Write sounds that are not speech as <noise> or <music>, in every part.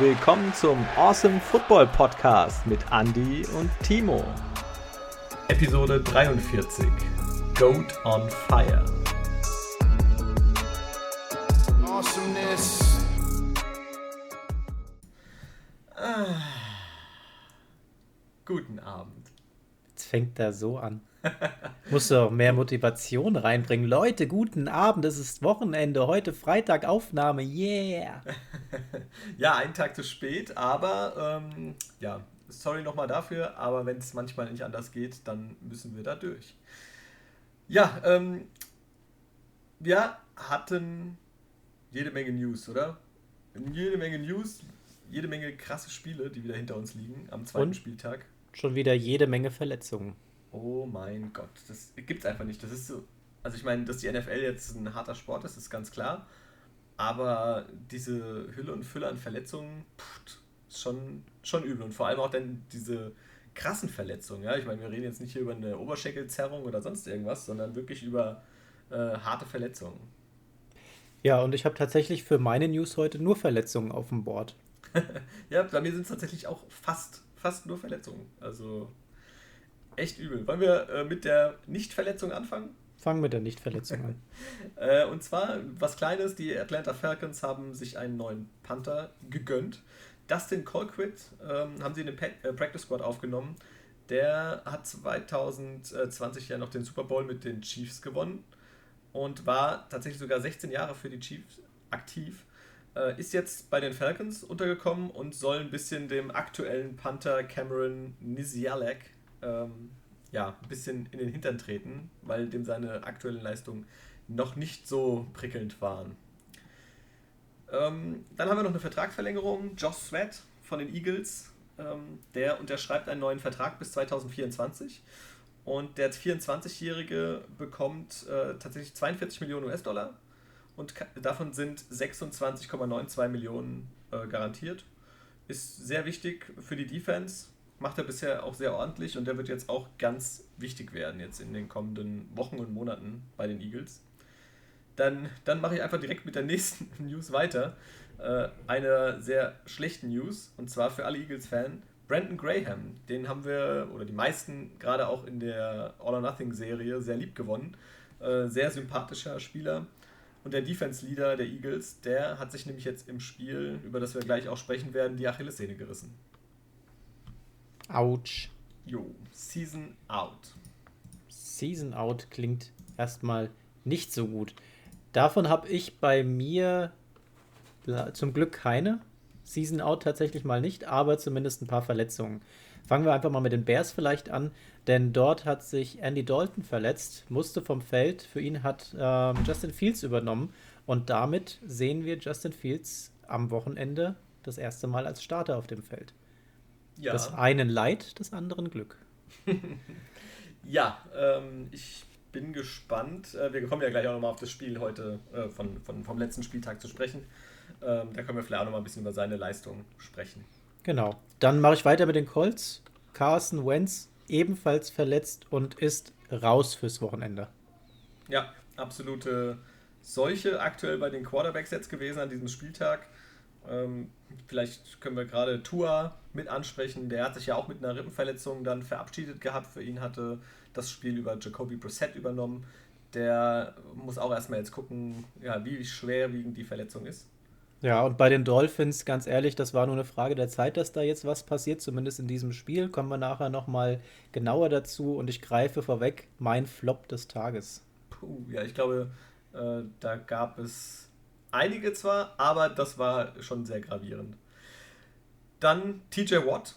willkommen zum Awesome Football Podcast mit Andy und Timo. Episode 43 Goat on Fire. Awesomeness. Ah. Guten Abend. Jetzt fängt er so an. <laughs> Musst du auch mehr Motivation reinbringen. Leute, guten Abend, es ist Wochenende, heute Freitag Aufnahme, yeah! Ja, einen Tag zu spät, aber ähm, ja, sorry nochmal dafür, aber wenn es manchmal nicht anders geht, dann müssen wir da durch. Ja, ähm, wir hatten jede Menge News, oder? Jede Menge News, jede Menge krasse Spiele, die wieder hinter uns liegen am zweiten Und Spieltag. Schon wieder jede Menge Verletzungen. Oh mein Gott, das gibt's einfach nicht. Das ist so. Also ich meine, dass die NFL jetzt ein harter Sport ist, ist ganz klar. Aber diese Hülle und Fülle an Verletzungen, pff, ist schon, schon übel. Und vor allem auch dann diese krassen Verletzungen. Ja? Ich meine, wir reden jetzt nicht hier über eine Oberschenkelzerrung oder sonst irgendwas, sondern wirklich über äh, harte Verletzungen. Ja, und ich habe tatsächlich für meine News heute nur Verletzungen auf dem Board. <laughs> ja, bei mir sind es tatsächlich auch fast, fast nur Verletzungen. Also echt übel. Wollen wir äh, mit der Nichtverletzung anfangen? Fangen mit der Nichtverletzung an. <laughs> äh, und zwar was Kleines: Die Atlanta Falcons haben sich einen neuen Panther gegönnt. Dustin Colquitt ähm, haben sie in den äh, Practice Squad aufgenommen. Der hat 2020 ja noch den Super Bowl mit den Chiefs gewonnen und war tatsächlich sogar 16 Jahre für die Chiefs aktiv. Äh, ist jetzt bei den Falcons untergekommen und soll ein bisschen dem aktuellen Panther Cameron Nizialek ähm, ja, ein bisschen in den Hintern treten, weil dem seine aktuellen Leistungen noch nicht so prickelnd waren. Ähm, dann haben wir noch eine Vertragsverlängerung. Josh Sweat von den Eagles, ähm, der unterschreibt einen neuen Vertrag bis 2024. Und der 24-Jährige bekommt äh, tatsächlich 42 Millionen US-Dollar und davon sind 26,92 Millionen äh, garantiert. Ist sehr wichtig für die Defense, macht er bisher auch sehr ordentlich und der wird jetzt auch ganz wichtig werden jetzt in den kommenden Wochen und Monaten bei den Eagles. Dann, dann mache ich einfach direkt mit der <laughs> nächsten News weiter. Äh, eine sehr schlechte News und zwar für alle Eagles-Fans. Brandon Graham, den haben wir, oder die meisten gerade auch in der All or Nothing Serie sehr lieb gewonnen. Äh, sehr sympathischer Spieler. Und der Defense-Leader der Eagles, der hat sich nämlich jetzt im Spiel, über das wir gleich auch sprechen werden, die Achillessehne gerissen. Autsch. Jo, Season Out. Season Out klingt erstmal nicht so gut. Davon habe ich bei mir zum Glück keine. Season Out tatsächlich mal nicht, aber zumindest ein paar Verletzungen. Fangen wir einfach mal mit den Bears vielleicht an, denn dort hat sich Andy Dalton verletzt, musste vom Feld. Für ihn hat ähm, Justin Fields übernommen und damit sehen wir Justin Fields am Wochenende das erste Mal als Starter auf dem Feld. Ja. Das einen Leid, des anderen Glück. <laughs> ja, ähm, ich bin gespannt. Äh, wir kommen ja gleich auch nochmal auf das Spiel heute äh, von, von, vom letzten Spieltag zu sprechen. Ähm, da können wir vielleicht auch nochmal ein bisschen über seine Leistung sprechen. Genau. Dann mache ich weiter mit den Colts. Carson Wentz ebenfalls verletzt und ist raus fürs Wochenende. Ja, absolute Seuche aktuell bei den Quarterbacks jetzt gewesen an diesem Spieltag. Ähm, vielleicht können wir gerade Tua mit ansprechen. Der hat sich ja auch mit einer Rippenverletzung dann verabschiedet gehabt. Für ihn hatte das Spiel über Jacoby Brissett übernommen. Der muss auch erstmal jetzt gucken, ja, wie schwerwiegend die Verletzung ist. Ja, und bei den Dolphins, ganz ehrlich, das war nur eine Frage der Zeit, dass da jetzt was passiert, zumindest in diesem Spiel. Kommen wir nachher nochmal genauer dazu und ich greife vorweg, mein Flop des Tages. Puh, ja, ich glaube, äh, da gab es einige zwar, aber das war schon sehr gravierend. Dann TJ Watt,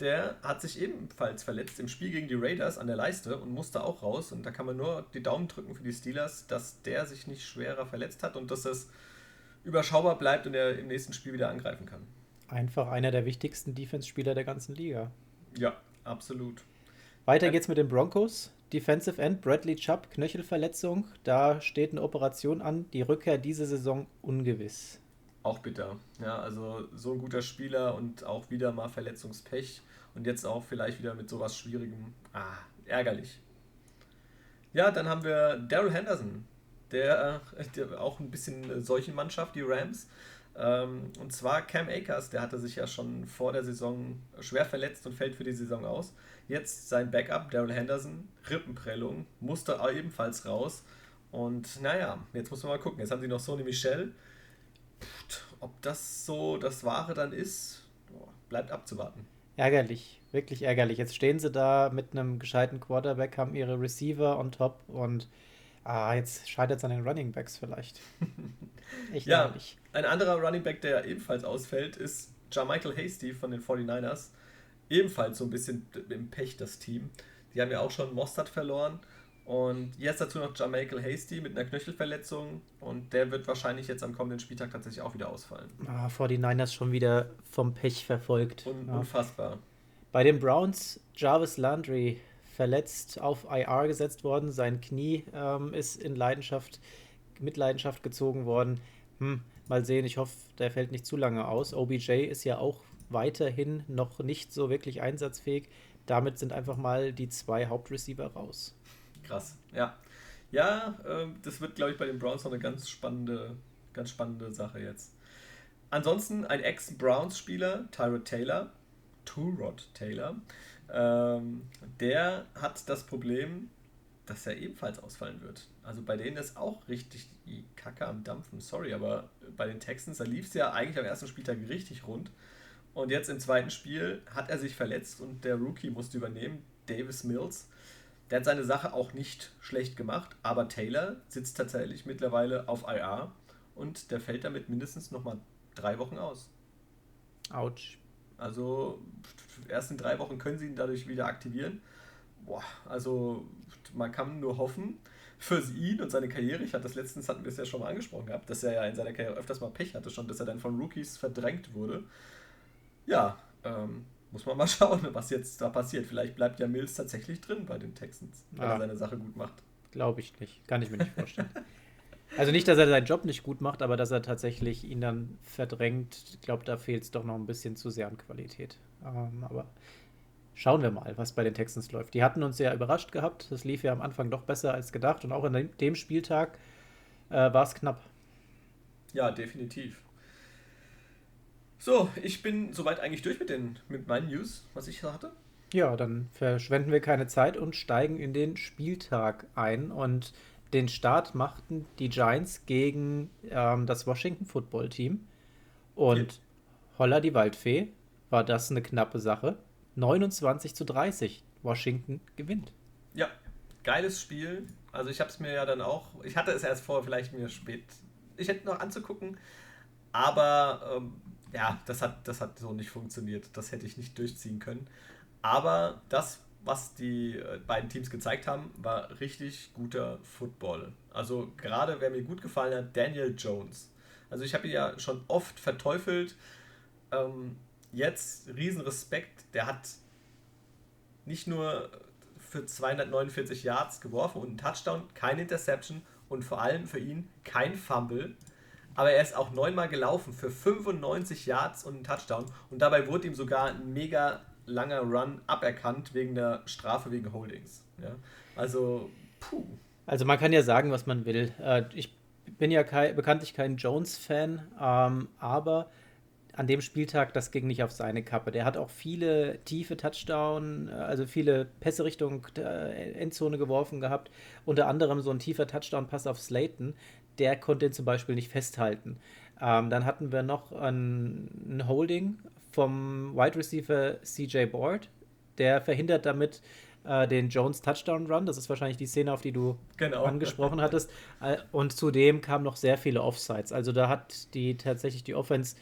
der hat sich ebenfalls verletzt im Spiel gegen die Raiders an der Leiste und musste auch raus. Und da kann man nur die Daumen drücken für die Steelers, dass der sich nicht schwerer verletzt hat und dass es überschaubar bleibt und er im nächsten Spiel wieder angreifen kann. Einfach einer der wichtigsten Defense-Spieler der ganzen Liga. Ja, absolut. Weiter geht's mit den Broncos. Defensive End Bradley Chubb, Knöchelverletzung. Da steht eine Operation an. Die Rückkehr diese Saison ungewiss. Auch bitter. Ja, also so ein guter Spieler und auch wieder mal Verletzungspech. Und jetzt auch vielleicht wieder mit sowas Schwierigem. Ah, ärgerlich. Ja, dann haben wir Daryl Henderson. Der, der auch ein bisschen solche Mannschaft, die Rams. Ähm, und zwar Cam Akers, der hatte sich ja schon vor der Saison schwer verletzt und fällt für die Saison aus. Jetzt sein Backup, Daryl Henderson, Rippenprellung, musste ebenfalls raus. Und naja, jetzt muss man mal gucken. Jetzt haben sie noch Sony Michel. Ob das so das Wahre dann ist, bleibt abzuwarten. Ärgerlich, wirklich ärgerlich. Jetzt stehen sie da mit einem gescheiten Quarterback, haben ihre Receiver on top und ah, jetzt scheitert es an den Running Backs vielleicht. <laughs> Echt ja, ärgerlich. Ein anderer Running Back, der ebenfalls ausfällt, ist Jermichael Hasty von den 49ers. Ebenfalls so ein bisschen im Pech das Team. Die haben ja auch schon Mostert verloren. Und jetzt dazu noch Jermichael Hasty mit einer Knöchelverletzung. Und der wird wahrscheinlich jetzt am kommenden Spieltag tatsächlich auch wieder ausfallen. Ah, 49ers schon wieder vom Pech verfolgt. Un ja. Unfassbar. Bei den Browns, Jarvis Landry verletzt auf IR gesetzt worden. Sein Knie ähm, ist in Leidenschaft, mit Leidenschaft gezogen worden. Hm, mal sehen, ich hoffe, der fällt nicht zu lange aus. OBJ ist ja auch weiterhin noch nicht so wirklich einsatzfähig. Damit sind einfach mal die zwei Hauptreceiver raus. Krass, ja. Ja, äh, das wird, glaube ich, bei den Browns noch eine ganz spannende, ganz spannende Sache jetzt. Ansonsten ein Ex-Browns-Spieler, Tyrod Taylor, Turod Taylor, ähm, der hat das Problem, dass er ebenfalls ausfallen wird. Also bei denen ist auch richtig die Kacke am Dampfen. Sorry, aber bei den Texans, da lief es ja eigentlich am ersten Spieltag richtig rund. Und jetzt im zweiten Spiel hat er sich verletzt und der Rookie musste übernehmen, Davis Mills. Der hat seine Sache auch nicht schlecht gemacht, aber Taylor sitzt tatsächlich mittlerweile auf IR und der fällt damit mindestens nochmal drei Wochen aus. Autsch. Also erst in drei Wochen können sie ihn dadurch wieder aktivieren. Boah, also man kann nur hoffen für ihn und seine Karriere. Ich hatte das letztens, hatten wir es ja schon mal angesprochen gehabt, dass er ja in seiner Karriere öfters mal Pech hatte, schon, dass er dann von Rookies verdrängt wurde. Ja, ähm, muss man mal <laughs> schauen, was jetzt da passiert. Vielleicht bleibt ja Mills tatsächlich drin bei den Texans, wenn ja. er seine Sache gut macht. Glaube ich nicht. Kann ich mir nicht vorstellen. Also nicht, dass er seinen Job nicht gut macht, aber dass er tatsächlich ihn dann verdrängt. Ich glaube, da fehlt es doch noch ein bisschen zu sehr an Qualität. Ähm, aber schauen wir mal, was bei den Texans läuft. Die hatten uns sehr überrascht gehabt. Das lief ja am Anfang doch besser als gedacht. Und auch an dem Spieltag äh, war es knapp. Ja, definitiv. So, ich bin soweit eigentlich durch mit, den, mit meinen News, was ich hatte. Ja, dann verschwenden wir keine Zeit und steigen in den Spieltag ein. Und den Start machten die Giants gegen ähm, das Washington Football Team. Und ja. holla die Waldfee, war das eine knappe Sache. 29 zu 30. Washington gewinnt. Ja, geiles Spiel. Also ich habe es mir ja dann auch, ich hatte es erst vor, vielleicht mir spät, ich hätte noch anzugucken, aber ähm, ja, das hat, das hat so nicht funktioniert. Das hätte ich nicht durchziehen können. Aber das was die äh, beiden Teams gezeigt haben, war richtig guter Football. Also gerade, wer mir gut gefallen hat, Daniel Jones. Also ich habe ihn ja schon oft verteufelt. Ähm, jetzt riesen Respekt. Der hat nicht nur für 249 Yards geworfen und einen Touchdown, keine Interception und vor allem für ihn kein Fumble. Aber er ist auch neunmal gelaufen für 95 Yards und einen Touchdown. Und dabei wurde ihm sogar ein mega langer Run aberkannt wegen der Strafe wegen Holdings. Ja? Also, puh. Also man kann ja sagen, was man will. Äh, ich bin ja kein, bekanntlich kein Jones-Fan, ähm, aber an dem Spieltag, das ging nicht auf seine Kappe. Der hat auch viele tiefe Touchdown, äh, also viele Pässe Richtung äh, Endzone geworfen gehabt. Unter anderem so ein tiefer Touchdown-Pass auf Slayton. Der konnte ihn zum Beispiel nicht festhalten. Ähm, dann hatten wir noch ein, ein Holding vom Wide Receiver CJ Board. Der verhindert damit äh, den Jones Touchdown Run. Das ist wahrscheinlich die Szene, auf die du genau. angesprochen <laughs> hattest. Äh, und zudem kamen noch sehr viele Offsides. Also da hat die tatsächlich die Offense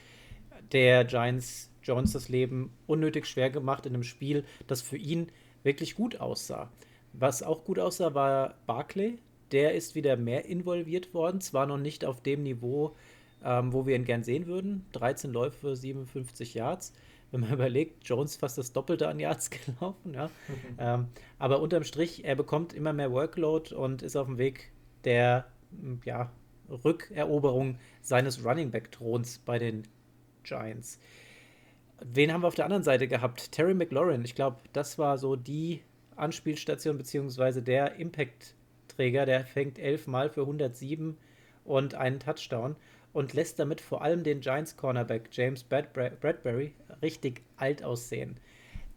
der Giants Jones das Leben unnötig schwer gemacht in einem Spiel, das für ihn wirklich gut aussah. Was auch gut aussah, war Barclay. Der ist wieder mehr involviert worden, zwar noch nicht auf dem Niveau, ähm, wo wir ihn gern sehen würden. 13 Läufe, 57 Yards. Wenn man <laughs> überlegt, Jones fast das Doppelte an Yards <laughs> gelaufen. Ja. ähm, aber unterm Strich, er bekommt immer mehr Workload und ist auf dem Weg der ja, Rückeroberung seines Running Back Throns bei den Giants. Wen haben wir auf der anderen Seite gehabt? Terry McLaurin. Ich glaube, das war so die Anspielstation beziehungsweise der Impact-Träger. Der fängt elfmal für 107 und einen Touchdown. und lässt damit vor allem den Giants Cornerback James Bradbury richtig alt aussehen.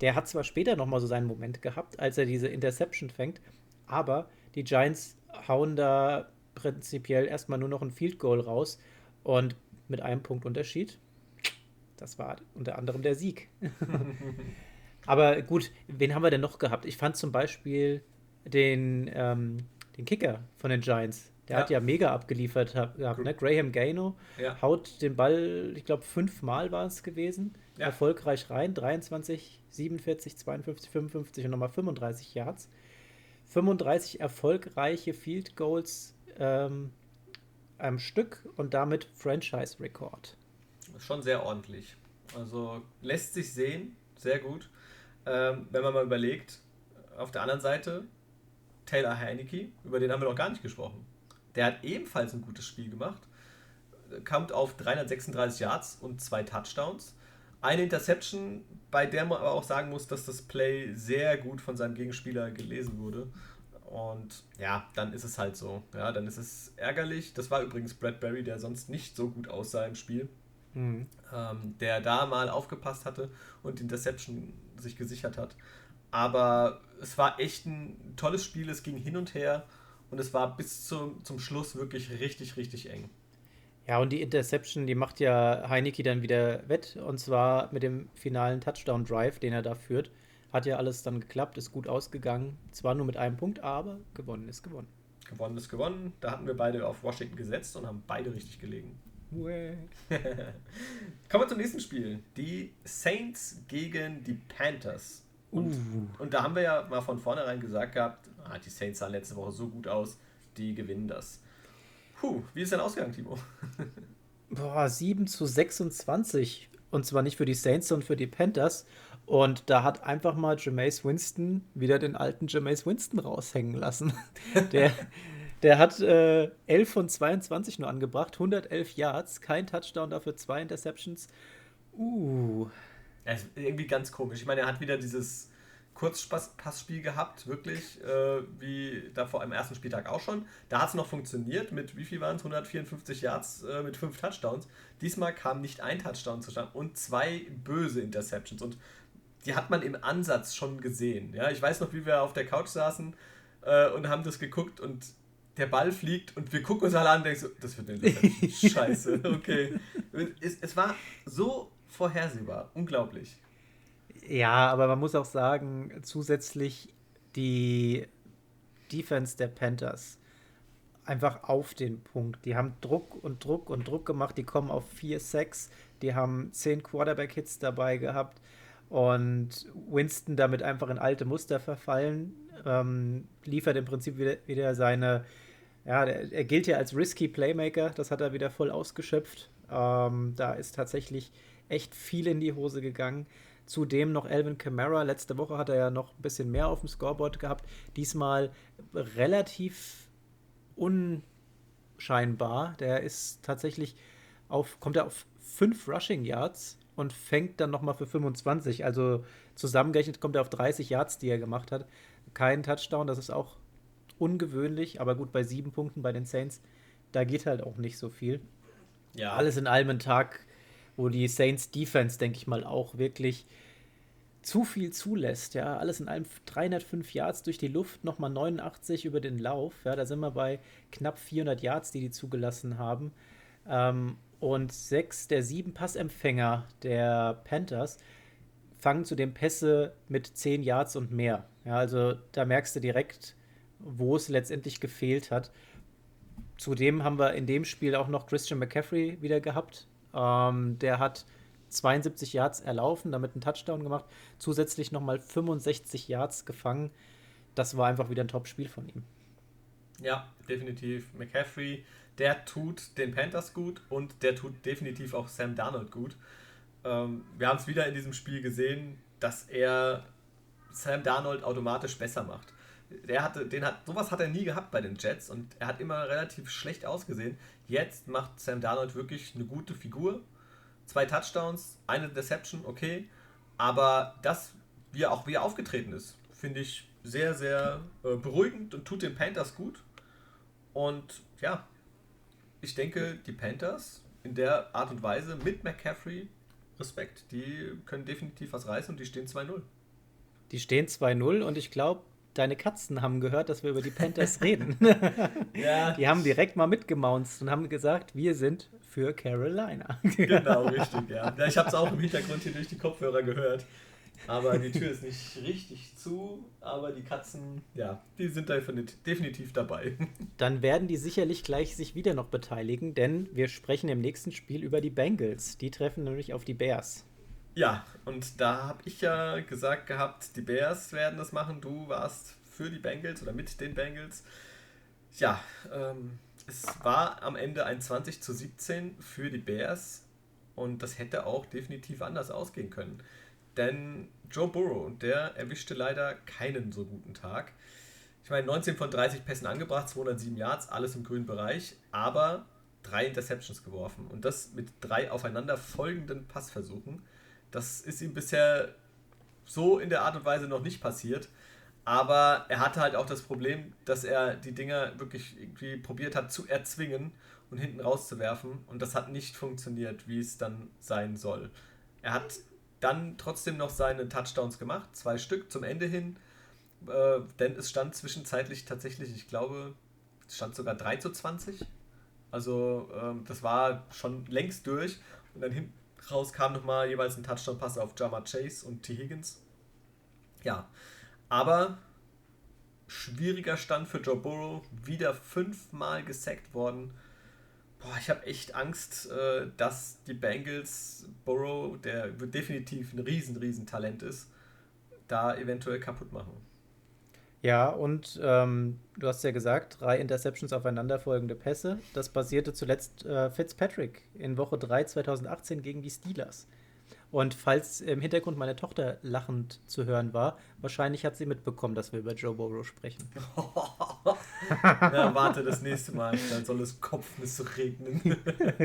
Der hat zwar später nochmal so seinen Moment gehabt, als er diese Interception fängt, aber die Giants hauen da prinzipiell erstmal nur noch ein Field Goal raus und mit einem Punkt Unterschied. Das war unter anderem der Sieg. <laughs> aber gut, wen haben wir denn noch gehabt? Ich fand zum Beispiel den, ähm, den Kicker von den Giants, der ja. hat ja mega abgeliefert gehabt, ne? Graham Gano ja. haut den Ball, ich glaube, fünfmal war es gewesen, ja. erfolgreich rein. 23, 47, 52, 55 und nochmal 35 Yards. 35 erfolgreiche Field Goals ähm, am Stück und damit Franchise-Rekord. Schon sehr ordentlich. Also lässt sich sehen, sehr gut. Ähm, wenn man mal überlegt, auf der anderen Seite Taylor Heineke, über den haben wir noch gar nicht gesprochen. Der hat ebenfalls ein gutes Spiel gemacht. Kommt auf 336 Yards und zwei Touchdowns. Eine Interception, bei der man aber auch sagen muss, dass das Play sehr gut von seinem Gegenspieler gelesen wurde. Und ja, dann ist es halt so. Ja, dann ist es ärgerlich. Das war übrigens Bradbury, der sonst nicht so gut aussah im Spiel. Mhm. Ähm, der da mal aufgepasst hatte und die Interception sich gesichert hat. Aber es war echt ein tolles Spiel. Es ging hin und her und es war bis zum, zum Schluss wirklich richtig, richtig eng. Ja, und die Interception, die macht ja Heineke dann wieder wett. Und zwar mit dem finalen Touchdown-Drive, den er da führt. Hat ja alles dann geklappt, ist gut ausgegangen. Zwar nur mit einem Punkt, aber gewonnen ist gewonnen. Gewonnen ist gewonnen. Da hatten wir beide auf Washington gesetzt und haben beide richtig gelegen. <laughs> Kommen wir zum nächsten Spiel. Die Saints gegen die Panthers. Und, uh. und da haben wir ja mal von vornherein gesagt gehabt, ah, die Saints sahen letzte Woche so gut aus, die gewinnen das. Puh, wie ist denn ausgegangen, Timo? <laughs> Boah, 7 zu 26. Und zwar nicht für die Saints, sondern für die Panthers. Und da hat einfach mal Jameis Winston wieder den alten Jameis Winston raushängen lassen. <laughs> Der, der hat äh, 11 von 22 nur angebracht, 111 Yards, kein Touchdown, dafür zwei Interceptions. Uh, ja, ist irgendwie ganz komisch. Ich meine, er hat wieder dieses Kurzpassspiel gehabt, wirklich, äh, wie da vor einem ersten Spieltag auch schon. Da hat es noch funktioniert mit, wie viel waren es? 154 Yards äh, mit fünf Touchdowns. Diesmal kam nicht ein Touchdown zustande und zwei böse Interceptions. Und die hat man im Ansatz schon gesehen. Ja, ich weiß noch, wie wir auf der Couch saßen äh, und haben das geguckt und der Ball fliegt und wir gucken uns alle an und denken so, das wird eine <laughs> Scheiße, okay. Es, es war so vorhersehbar. Unglaublich. Ja, aber man muss auch sagen, zusätzlich die Defense der Panthers einfach auf den Punkt. Die haben Druck und Druck und Druck gemacht. Die kommen auf 4-6. Die haben 10 Quarterback-Hits dabei gehabt. Und Winston damit einfach in alte Muster verfallen. Ähm, liefert im Prinzip wieder, wieder seine. Ja, der, er gilt ja als risky Playmaker. Das hat er wieder voll ausgeschöpft. Ähm, da ist tatsächlich echt viel in die Hose gegangen. Zudem noch Alvin Kamara. Letzte Woche hat er ja noch ein bisschen mehr auf dem Scoreboard gehabt. Diesmal relativ unscheinbar. Der ist tatsächlich auf, kommt er auf 5 Rushing Yards und fängt dann nochmal für 25. Also zusammengerechnet kommt er auf 30 Yards, die er gemacht hat. Kein Touchdown, das ist auch ungewöhnlich, aber gut, bei sieben Punkten bei den Saints, da geht halt auch nicht so viel. Ja. Alles in allem ein Tag, wo die Saints Defense, denke ich mal, auch wirklich zu viel zulässt. Ja, alles in allem 305 Yards durch die Luft, nochmal 89 über den Lauf. Ja, da sind wir bei knapp 400 Yards, die die zugelassen haben. Ähm, und sechs der sieben Passempfänger der Panthers fangen zu den Pässe mit 10 Yards und mehr. Ja, also da merkst du direkt, wo es letztendlich gefehlt hat. Zudem haben wir in dem Spiel auch noch Christian McCaffrey wieder gehabt, ähm, der hat 72 Yards erlaufen, damit einen Touchdown gemacht, zusätzlich nochmal 65 Yards gefangen. Das war einfach wieder ein Top-Spiel von ihm. Ja, definitiv. McCaffrey, der tut den Panthers gut und der tut definitiv auch Sam Darnold gut. Ähm, wir haben es wieder in diesem Spiel gesehen, dass er Sam Darnold automatisch besser macht. Der hatte, den hat, sowas hat er nie gehabt bei den Jets und er hat immer relativ schlecht ausgesehen. Jetzt macht Sam Darnold wirklich eine gute Figur. Zwei Touchdowns, eine Deception, okay. Aber das, wie er auch wie er aufgetreten ist, finde ich sehr, sehr äh, beruhigend und tut den Panthers gut. Und ja, ich denke, die Panthers in der Art und Weise mit McCaffrey Respekt. Die können definitiv was reißen und die stehen 2-0. Die stehen 2-0 und ich glaube, deine Katzen haben gehört, dass wir über die Panthers <laughs> reden. ja. Die haben direkt mal mitgemaunzt und haben gesagt, wir sind für Carolina. genau, <laughs> richtig, ja. ja ich habe es auch im Hintergrund hier durch die Kopfhörer gehört. Aber die Tür ist nicht richtig zu, aber die Katzen, ja, die sind definitiv dabei. <laughs> Dann werden die sicherlich gleich sich wieder noch beteiligen, denn wir sprechen im nächsten Spiel über die Bengals. Die treffen nämlich auf die Bears. Ja, und da habe ich ja gesagt gehabt, die Bears werden das machen. Du warst für die Bengals oder mit den Bengals. Ja, ähm, es war am Ende ein 20 zu 17 für die Bears und das hätte auch definitiv anders ausgehen können. Denn Joe Burrow, der erwischte leider keinen so guten Tag. Ich meine, 19 von 30 Pässen angebracht, 207 Yards, alles im grünen Bereich, aber drei Interceptions geworfen. Und das mit drei aufeinander folgenden Passversuchen. Das ist ihm bisher so in der Art und Weise noch nicht passiert. Aber er hatte halt auch das Problem, dass er die Dinger wirklich irgendwie probiert hat zu erzwingen und hinten rauszuwerfen. Und das hat nicht funktioniert, wie es dann sein soll. Er hat dann trotzdem noch seine Touchdowns gemacht, zwei Stück zum Ende hin. Äh, denn es stand zwischenzeitlich tatsächlich, ich glaube, es stand sogar 3 zu 20. Also ähm, das war schon längst durch. Und dann hinten raus kam nochmal jeweils ein Touchdown-Pass auf Jama Chase und T. Higgins. Ja, aber schwieriger Stand für Joe Burrow. Wieder fünfmal gesackt worden. Boah, ich habe echt Angst, äh, dass die Bengals Burrow, der definitiv ein riesen, riesen Talent ist, da eventuell kaputt machen. Ja, und ähm, du hast ja gesagt, drei Interceptions aufeinanderfolgende Pässe. Das basierte zuletzt äh, Fitzpatrick in Woche 3 2018 gegen die Steelers. Und falls im Hintergrund meine Tochter lachend zu hören war, wahrscheinlich hat sie mitbekommen, dass wir über Joe Burrow sprechen. <laughs> ja, warte das nächste Mal, dann soll es Kopfnüsse regnen.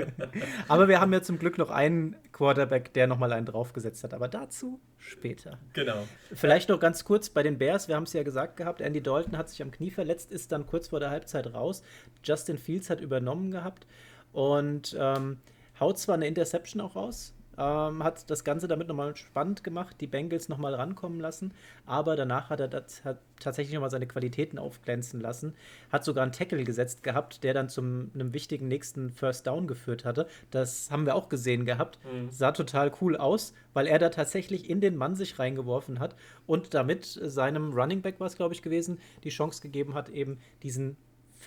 <laughs> aber wir haben ja zum Glück noch einen Quarterback, der nochmal einen draufgesetzt hat. Aber dazu später. Genau. Vielleicht noch ganz kurz bei den Bears. Wir haben es ja gesagt gehabt, Andy Dalton hat sich am Knie verletzt, ist dann kurz vor der Halbzeit raus. Justin Fields hat übernommen gehabt und ähm, haut zwar eine Interception auch raus, ähm, hat das Ganze damit nochmal spannend gemacht, die Bengals nochmal rankommen lassen, aber danach hat er das, hat tatsächlich nochmal seine Qualitäten aufglänzen lassen, hat sogar einen Tackle gesetzt gehabt, der dann zum einem wichtigen nächsten First Down geführt hatte. Das haben wir auch gesehen gehabt. Mhm. Sah total cool aus, weil er da tatsächlich in den Mann sich reingeworfen hat und damit seinem Running Back war es, glaube ich, gewesen, die Chance gegeben hat, eben diesen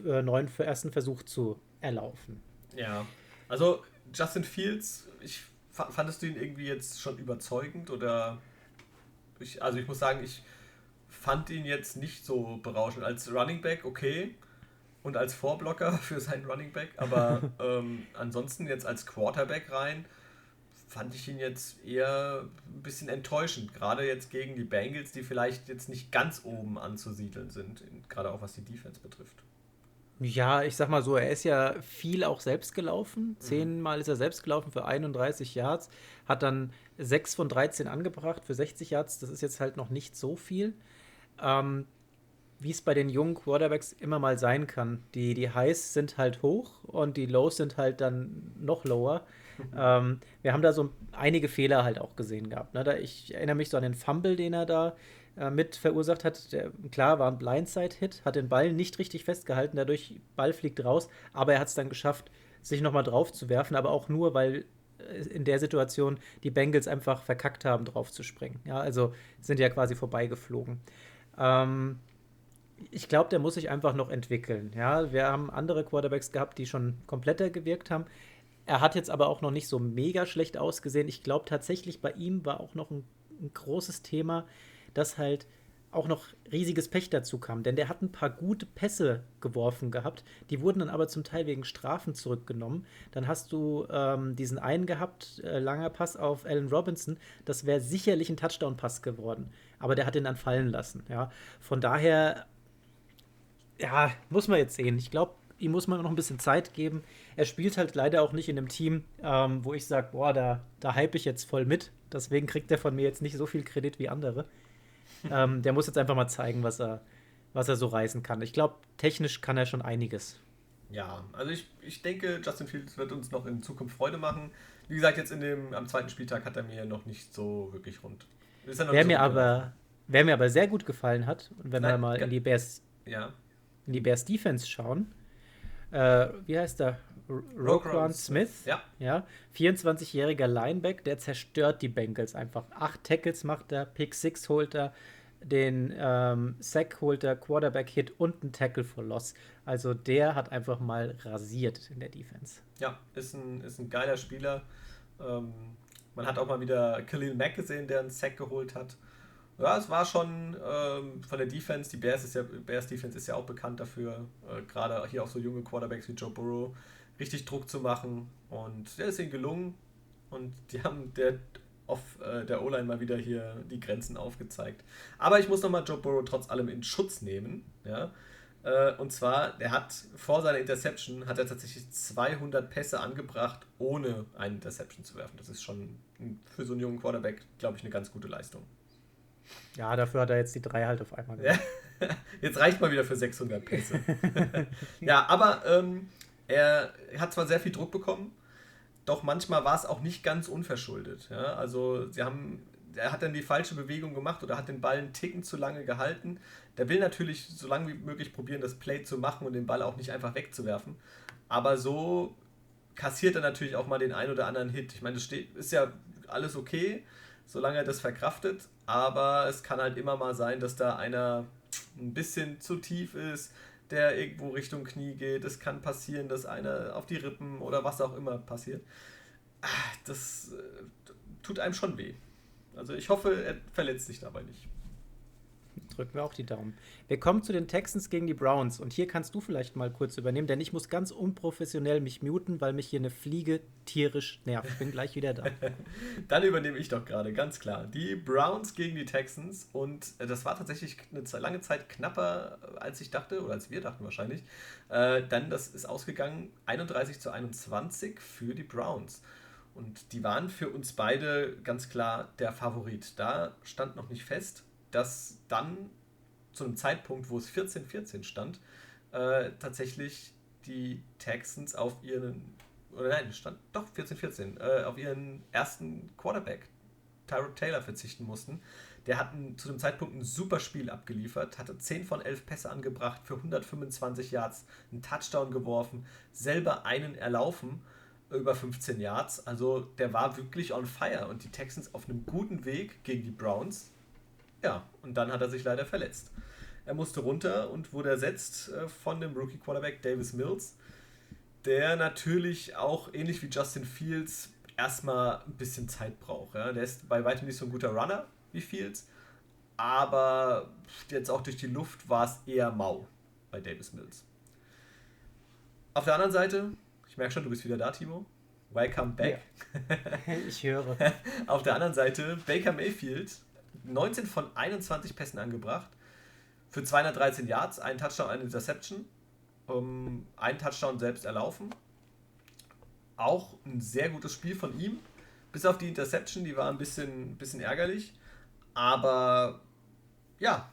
äh, neuen ersten Versuch zu erlaufen. Ja, also Justin Fields, ich fandest du ihn irgendwie jetzt schon überzeugend oder ich, also ich muss sagen, ich fand ihn jetzt nicht so berauschend. Als Running Back okay und als Vorblocker <laughs> für seinen Running Back, aber <laughs> ähm, ansonsten jetzt als Quarterback rein fand ich ihn jetzt eher ein bisschen enttäuschend. Gerade jetzt gegen die Bengals, die vielleicht jetzt nicht ganz oben anzusiedeln sind, gerade auch was die Defense betrifft. Ja, ich sag mal so, er ist ja viel auch selbst gelaufen. Mhm. Zehnmal ist er selbst gelaufen für 31 Yards, hat dann 6 von 13 angebracht für 60 Yards. Das ist jetzt halt noch nicht so viel. Ähm, Wie es bei den jungen Quarterbacks immer mal sein kann. Die, die Highs sind halt hoch und die Lows sind halt dann noch lower. <laughs> ähm, wir haben da so einige Fehler halt auch gesehen gehabt. Ne? Da, ich erinnere mich so an den Fumble, den er da äh, mit verursacht hat. Der, klar, war ein Blindside-Hit, hat den Ball nicht richtig festgehalten, dadurch Ball fliegt raus, aber er hat es dann geschafft, sich nochmal drauf zu werfen, aber auch nur, weil äh, in der Situation die Bengals einfach verkackt haben, drauf zu springen. Ja, also sind ja quasi vorbeigeflogen. Ähm, ich glaube, der muss sich einfach noch entwickeln. Ja, wir haben andere Quarterbacks gehabt, die schon kompletter gewirkt haben. Er hat jetzt aber auch noch nicht so mega schlecht ausgesehen. Ich glaube tatsächlich, bei ihm war auch noch ein, ein großes Thema, dass halt auch noch riesiges Pech dazu kam, denn der hat ein paar gute Pässe geworfen gehabt, die wurden dann aber zum Teil wegen Strafen zurückgenommen. Dann hast du ähm, diesen einen gehabt, äh, langer Pass auf Allen Robinson, das wäre sicherlich ein Touchdown-Pass geworden, aber der hat ihn dann fallen lassen. Ja, von daher, ja, muss man jetzt sehen. Ich glaube, ihm muss man noch ein bisschen Zeit geben. Er spielt halt leider auch nicht in einem Team, ähm, wo ich sage, boah, da, da hype ich jetzt voll mit. Deswegen kriegt er von mir jetzt nicht so viel Kredit wie andere ähm, der muss jetzt einfach mal zeigen, was er, was er so reißen kann. Ich glaube, technisch kann er schon einiges. Ja, also ich, ich denke, Justin Fields wird uns noch in Zukunft Freude machen. Wie gesagt, jetzt in dem, am zweiten Spieltag hat er mir noch nicht so wirklich rund. wer, so mir aber, wer mir aber sehr gut gefallen hat, und wenn Nein, wir mal in die Bears, ja. in die Bears Defense schauen, äh, wie heißt der? Roquan Smith. Ja. ja 24-jähriger Lineback, der zerstört die Bengals einfach. Acht Tackles macht er, Pick Six holt er, den ähm, Sack holt er, Quarterback-Hit und einen Tackle for Loss. Also der hat einfach mal rasiert in der Defense. Ja, ist ein, ist ein geiler Spieler. Ähm, man hat auch mal wieder Khalil Mack gesehen, der einen Sack geholt hat. Ja, es war schon ähm, von der Defense, die Bears, ist ja, Bears Defense ist ja auch bekannt dafür, äh, gerade hier auch so junge Quarterbacks wie Joe Burrow, richtig Druck zu machen. Und der ist ihnen gelungen. Und die haben der auf äh, der O-Line mal wieder hier die Grenzen aufgezeigt. Aber ich muss nochmal Joe Burrow trotz allem in Schutz nehmen. Ja? Äh, und zwar, er hat vor seiner Interception hat er tatsächlich 200 Pässe angebracht, ohne eine Interception zu werfen. Das ist schon für so einen jungen Quarterback, glaube ich, eine ganz gute Leistung. Ja, dafür hat er jetzt die drei halt auf einmal gemacht. <laughs> jetzt reicht mal wieder für 600 Pässe. <laughs> ja, aber ähm, er hat zwar sehr viel Druck bekommen, doch manchmal war es auch nicht ganz unverschuldet. Ja? Also sie haben, er hat dann die falsche Bewegung gemacht oder hat den Ball einen Ticken zu lange gehalten. Der will natürlich so lange wie möglich probieren, das Play zu machen und den Ball auch nicht einfach wegzuwerfen. Aber so kassiert er natürlich auch mal den ein oder anderen Hit. Ich meine, das steht, ist ja alles okay, solange er das verkraftet. Aber es kann halt immer mal sein, dass da einer ein bisschen zu tief ist, der irgendwo Richtung Knie geht. Es kann passieren, dass einer auf die Rippen oder was auch immer passiert. Ah, das äh, tut einem schon weh. Also ich hoffe, er verletzt sich dabei nicht. Drücken wir auch die Daumen. Wir kommen zu den Texans gegen die Browns. Und hier kannst du vielleicht mal kurz übernehmen, denn ich muss ganz unprofessionell mich muten, weil mich hier eine Fliege tierisch nervt. Ich bin gleich wieder da. <laughs> Dann übernehme ich doch gerade, ganz klar. Die Browns gegen die Texans. Und äh, das war tatsächlich eine lange Zeit knapper, äh, als ich dachte, oder als wir dachten wahrscheinlich. Äh, dann das ist ausgegangen 31 zu 21 für die Browns. Und die waren für uns beide ganz klar der Favorit. Da stand noch nicht fest, dass dann zu einem Zeitpunkt, wo es 14-14 stand, äh, tatsächlich die Texans auf ihren, oder nein, stand doch 14-14, äh, auf ihren ersten Quarterback, Tyrod Taylor, verzichten mussten. Der hat zu dem Zeitpunkt ein super Spiel abgeliefert, hatte 10 von 11 Pässe angebracht für 125 Yards, einen Touchdown geworfen, selber einen erlaufen über 15 Yards. Also der war wirklich on fire und die Texans auf einem guten Weg gegen die Browns ja, und dann hat er sich leider verletzt. Er musste runter und wurde ersetzt äh, von dem Rookie Quarterback Davis Mills, der natürlich auch ähnlich wie Justin Fields erstmal ein bisschen Zeit braucht. Ja. Der ist bei weitem nicht so ein guter Runner wie Fields, aber jetzt auch durch die Luft war es eher mau bei Davis Mills. Auf der anderen Seite, ich merke schon, du bist wieder da, Timo. Welcome back. Ja. <laughs> ich höre. <laughs> Auf der anderen Seite, Baker Mayfield 19 von 21 Pässen angebracht. Für 213 Yards, ein Touchdown, eine Interception. Um, ein Touchdown selbst erlaufen. Auch ein sehr gutes Spiel von ihm. Bis auf die Interception, die war ein bisschen, bisschen ärgerlich. Aber ja,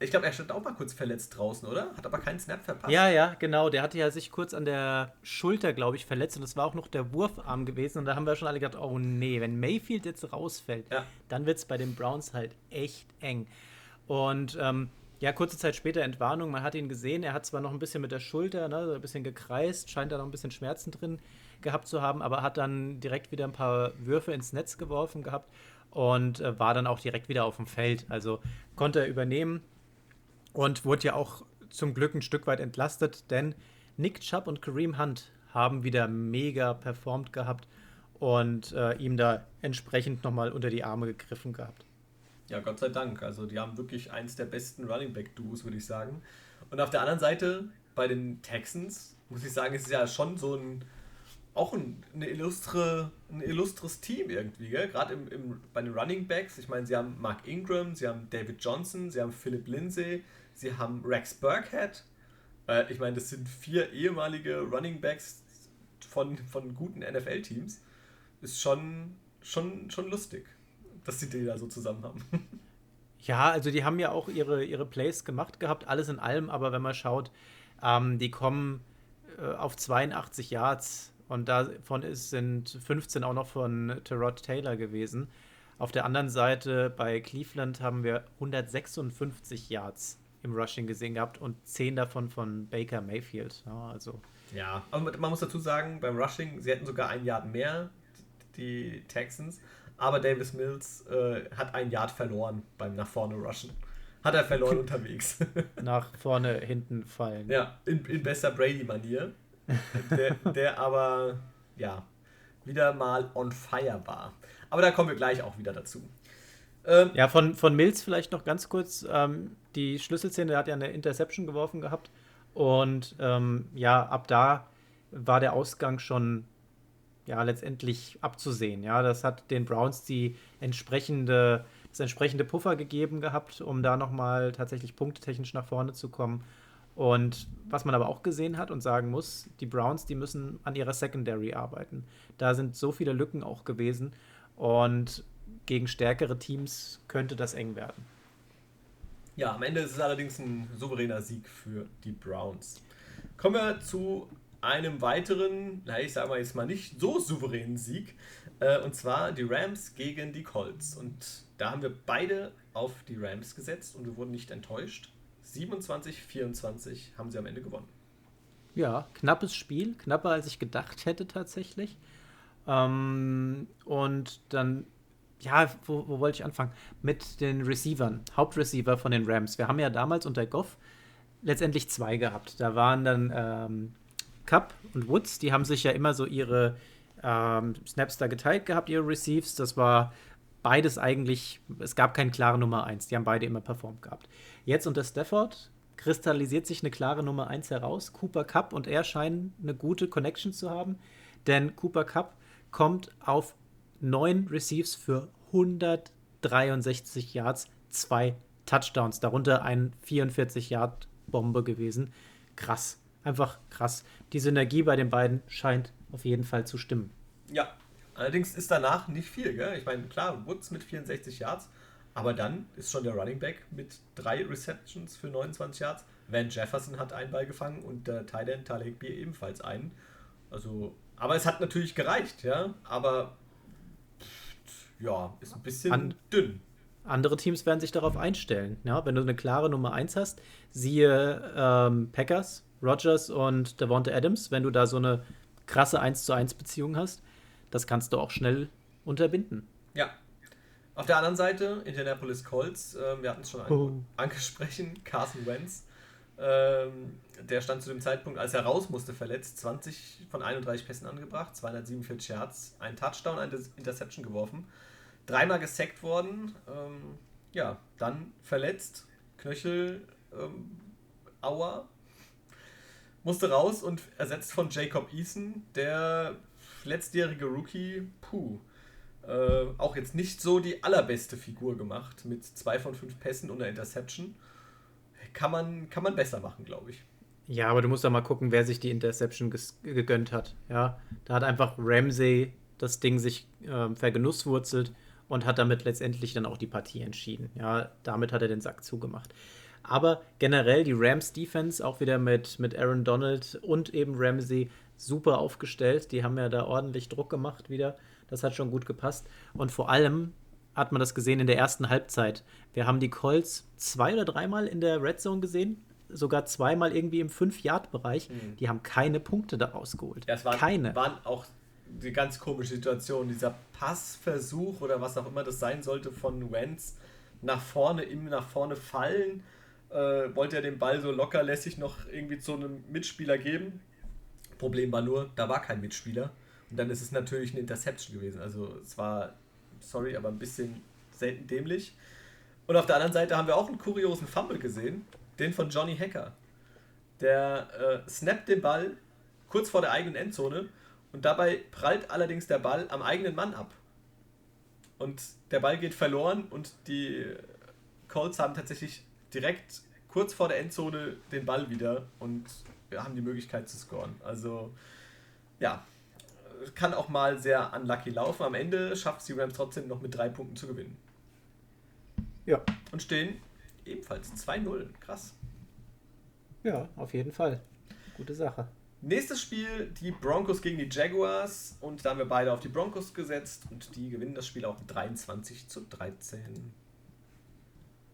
ich glaube, er stand auch mal kurz verletzt draußen, oder? Hat aber keinen Snap verpasst. Ja, ja, genau. Der hatte ja sich kurz an der Schulter, glaube ich, verletzt. Und das war auch noch der Wurfarm gewesen. Und da haben wir schon alle gedacht, oh nee, wenn Mayfield jetzt rausfällt, ja. dann wird es bei den Browns halt echt eng. Und ähm, ja, kurze Zeit später Entwarnung. Man hat ihn gesehen. Er hat zwar noch ein bisschen mit der Schulter, ne, ein bisschen gekreist, scheint da noch ein bisschen Schmerzen drin gehabt zu haben, aber hat dann direkt wieder ein paar Würfe ins Netz geworfen gehabt und äh, war dann auch direkt wieder auf dem Feld. Also konnte er übernehmen und wurde ja auch zum Glück ein Stück weit entlastet, denn Nick Chubb und Kareem Hunt haben wieder mega performt gehabt und äh, ihm da entsprechend nochmal unter die Arme gegriffen gehabt. Ja, Gott sei Dank. Also die haben wirklich eins der besten Running Back Duos, würde ich sagen. Und auf der anderen Seite bei den Texans muss ich sagen, ist es ja schon so ein auch ein, eine illustre, ein illustres Team irgendwie, gerade im, im, bei den Running Backs. Ich meine, sie haben Mark Ingram, sie haben David Johnson, sie haben Philip Lindsay, sie haben Rex Burkhead. Äh, ich meine, das sind vier ehemalige Running Backs von, von guten NFL-Teams. Ist schon, schon, schon lustig, dass die da so zusammen haben. <laughs> Ja, also die haben ja auch ihre, ihre Plays gemacht gehabt, alles in allem, aber wenn man schaut, ähm, die kommen äh, auf 82 Yards und davon ist, sind 15 auch noch von Terod Taylor gewesen. Auf der anderen Seite bei Cleveland haben wir 156 Yards im Rushing gesehen gehabt und 10 davon von Baker Mayfield. Ja, also. Ja, aber man muss dazu sagen, beim Rushing, sie hätten sogar ein Yard mehr, die Texans, aber Davis Mills äh, hat ein Yard verloren beim nach vorne Rushen. Hat er verloren <laughs> unterwegs. <laughs> Nach vorne, hinten fallen. Ja, in, in bester Brady-Manier. Der, der aber, ja, wieder mal on fire war. Aber da kommen wir gleich auch wieder dazu. Ähm, ja, von, von Mills vielleicht noch ganz kurz. Ähm, die Schlüsselszene, der hat ja eine Interception geworfen gehabt. Und ähm, ja, ab da war der Ausgang schon ja letztendlich abzusehen. Ja, das hat den Browns die entsprechende, das entsprechende Puffer gegeben gehabt, um da nochmal tatsächlich punktetechnisch nach vorne zu kommen. Und was man aber auch gesehen hat und sagen muss, die Browns, die müssen an ihrer Secondary arbeiten. Da sind so viele Lücken auch gewesen. Und gegen stärkere Teams könnte das eng werden. Ja, am Ende ist es allerdings ein souveräner Sieg für die Browns. Kommen wir zu einem weiteren, na, ich sage mal jetzt mal nicht so souveränen Sieg. Äh, und zwar die Rams gegen die Colts. Und da haben wir beide auf die Rams gesetzt und wir wurden nicht enttäuscht. 27-24 haben sie am Ende gewonnen. Ja, knappes Spiel, knapper als ich gedacht hätte tatsächlich. Ähm, und dann, ja, wo, wo wollte ich anfangen? Mit den Receivern, Hauptreceiver von den Rams. Wir haben ja damals unter Goff letztendlich zwei gehabt. Da waren dann ähm, Cup und Woods, die haben sich ja immer so ihre ähm, Snaps da geteilt gehabt, ihre Receives. Das war beides eigentlich, es gab keine klare Nummer 1. Die haben beide immer performt gehabt. Jetzt unter Stafford kristallisiert sich eine klare Nummer 1 heraus. Cooper Cup und er scheinen eine gute Connection zu haben, denn Cooper Cup kommt auf neun Receives für 163 Yards, zwei Touchdowns, darunter ein 44-Yard-Bombe gewesen. Krass, einfach krass. Die Synergie bei den beiden scheint auf jeden Fall zu stimmen. Ja, allerdings ist danach nicht viel. Gell? Ich meine, klar, Woods mit 64 Yards, aber dann ist schon der Running Back mit drei Receptions für 29 Yards. Van Jefferson hat einen Ball gefangen und der Tight Talek B ebenfalls einen. Also aber es hat natürlich gereicht, ja. Aber ja, ist ein bisschen An dünn. Andere Teams werden sich darauf einstellen. Ja? Wenn du eine klare Nummer 1 hast, siehe ähm, Packers, Rogers und Devonta Adams, wenn du da so eine krasse 1 zu 1 Beziehung hast, das kannst du auch schnell unterbinden. Ja. Auf der anderen Seite, Indianapolis Colts, äh, wir hatten es schon oh. angesprochen, <laughs> Carson Wentz ähm, der stand zu dem Zeitpunkt, als er raus musste, verletzt. 20 von 31 Pässen angebracht, 247 Yards, ein Touchdown, eine Interception geworfen. Dreimal gesackt worden. Ähm, ja, dann verletzt. Knöchel, ähm, Aua. Musste raus und ersetzt von Jacob Eason, der letztjährige Rookie. Puh. Äh, auch jetzt nicht so die allerbeste Figur gemacht mit zwei von fünf Pässen und einer Interception kann man, kann man besser machen, glaube ich. Ja, aber du musst doch mal gucken, wer sich die Interception gegönnt hat. Ja, da hat einfach Ramsey das Ding sich äh, vergenusswurzelt und hat damit letztendlich dann auch die Partie entschieden. Ja, damit hat er den Sack zugemacht. Aber generell die Rams Defense auch wieder mit, mit Aaron Donald und eben Ramsey super aufgestellt. Die haben ja da ordentlich Druck gemacht wieder. Das hat schon gut gepasst. Und vor allem hat man das gesehen in der ersten Halbzeit. Wir haben die Colts zwei oder dreimal in der Red Zone gesehen, sogar zweimal irgendwie im 5-Yard-Bereich. Mhm. Die haben keine Punkte da rausgeholt. Ja, es waren, keine. waren auch die ganz komische Situation, dieser Passversuch oder was auch immer das sein sollte von Wentz nach vorne, ihm nach vorne fallen. Äh, wollte er den Ball so lockerlässig noch irgendwie zu einem Mitspieler geben. Problem war nur, da war kein Mitspieler. Und dann ist es natürlich eine Interception gewesen. Also es war sorry, aber ein bisschen selten dämlich. Und auf der anderen Seite haben wir auch einen kuriosen Fumble gesehen, den von Johnny Hacker. Der äh, snappt den Ball kurz vor der eigenen Endzone und dabei prallt allerdings der Ball am eigenen Mann ab. Und der Ball geht verloren und die Colts haben tatsächlich direkt kurz vor der Endzone den Ball wieder und haben die Möglichkeit zu scoren. Also ja, kann auch mal sehr unlucky laufen. Am Ende schafft es die Rams trotzdem noch mit drei Punkten zu gewinnen. Ja. Und stehen ebenfalls 2-0. Krass. Ja, auf jeden Fall. Gute Sache. Nächstes Spiel, die Broncos gegen die Jaguars. Und da haben wir beide auf die Broncos gesetzt. Und die gewinnen das Spiel auch 23 zu 13.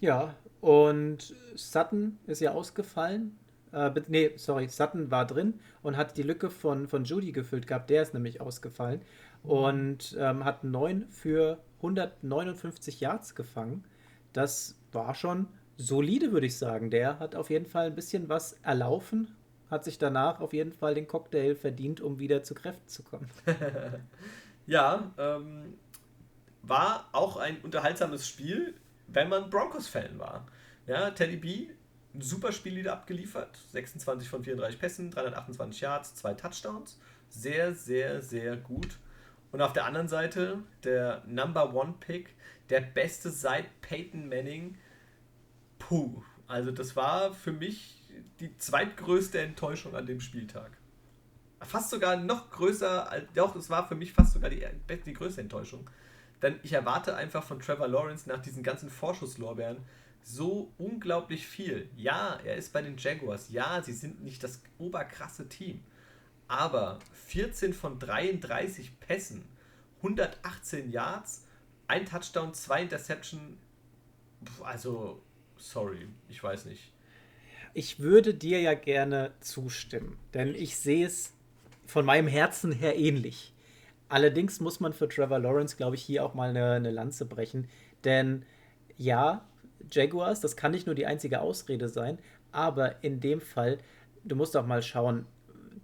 Ja, und Sutton ist ja ausgefallen. Äh, nee, sorry, Sutton war drin und hat die Lücke von, von Judy gefüllt gehabt. Der ist nämlich ausgefallen. Und ähm, hat 9 für 159 Yards gefangen. Das war schon solide, würde ich sagen. Der hat auf jeden Fall ein bisschen was erlaufen, hat sich danach auf jeden Fall den Cocktail verdient, um wieder zu Kräften zu kommen. <laughs> ja, ähm, war auch ein unterhaltsames Spiel, wenn man Broncos-Fan war. Ja, Teddy B, ein super Spiel wieder abgeliefert. 26 von 34 Pässen, 328 Yards, zwei Touchdowns. Sehr, sehr, sehr gut. Und auf der anderen Seite der Number One Pick, der beste seit Peyton Manning. Puh. Also das war für mich die zweitgrößte Enttäuschung an dem Spieltag. Fast sogar noch größer, doch, es war für mich fast sogar die, die größte Enttäuschung. Denn ich erwarte einfach von Trevor Lawrence nach diesen ganzen Vorschusslorbeeren so unglaublich viel. Ja, er ist bei den Jaguars. Ja, sie sind nicht das oberkrasse Team. Aber 14 von 33 Pässen, 118 Yards, ein Touchdown, zwei Interception. Also, sorry, ich weiß nicht. Ich würde dir ja gerne zustimmen, denn ich sehe es von meinem Herzen her ähnlich. Allerdings muss man für Trevor Lawrence, glaube ich, hier auch mal eine, eine Lanze brechen. Denn ja, Jaguars, das kann nicht nur die einzige Ausrede sein, aber in dem Fall, du musst auch mal schauen,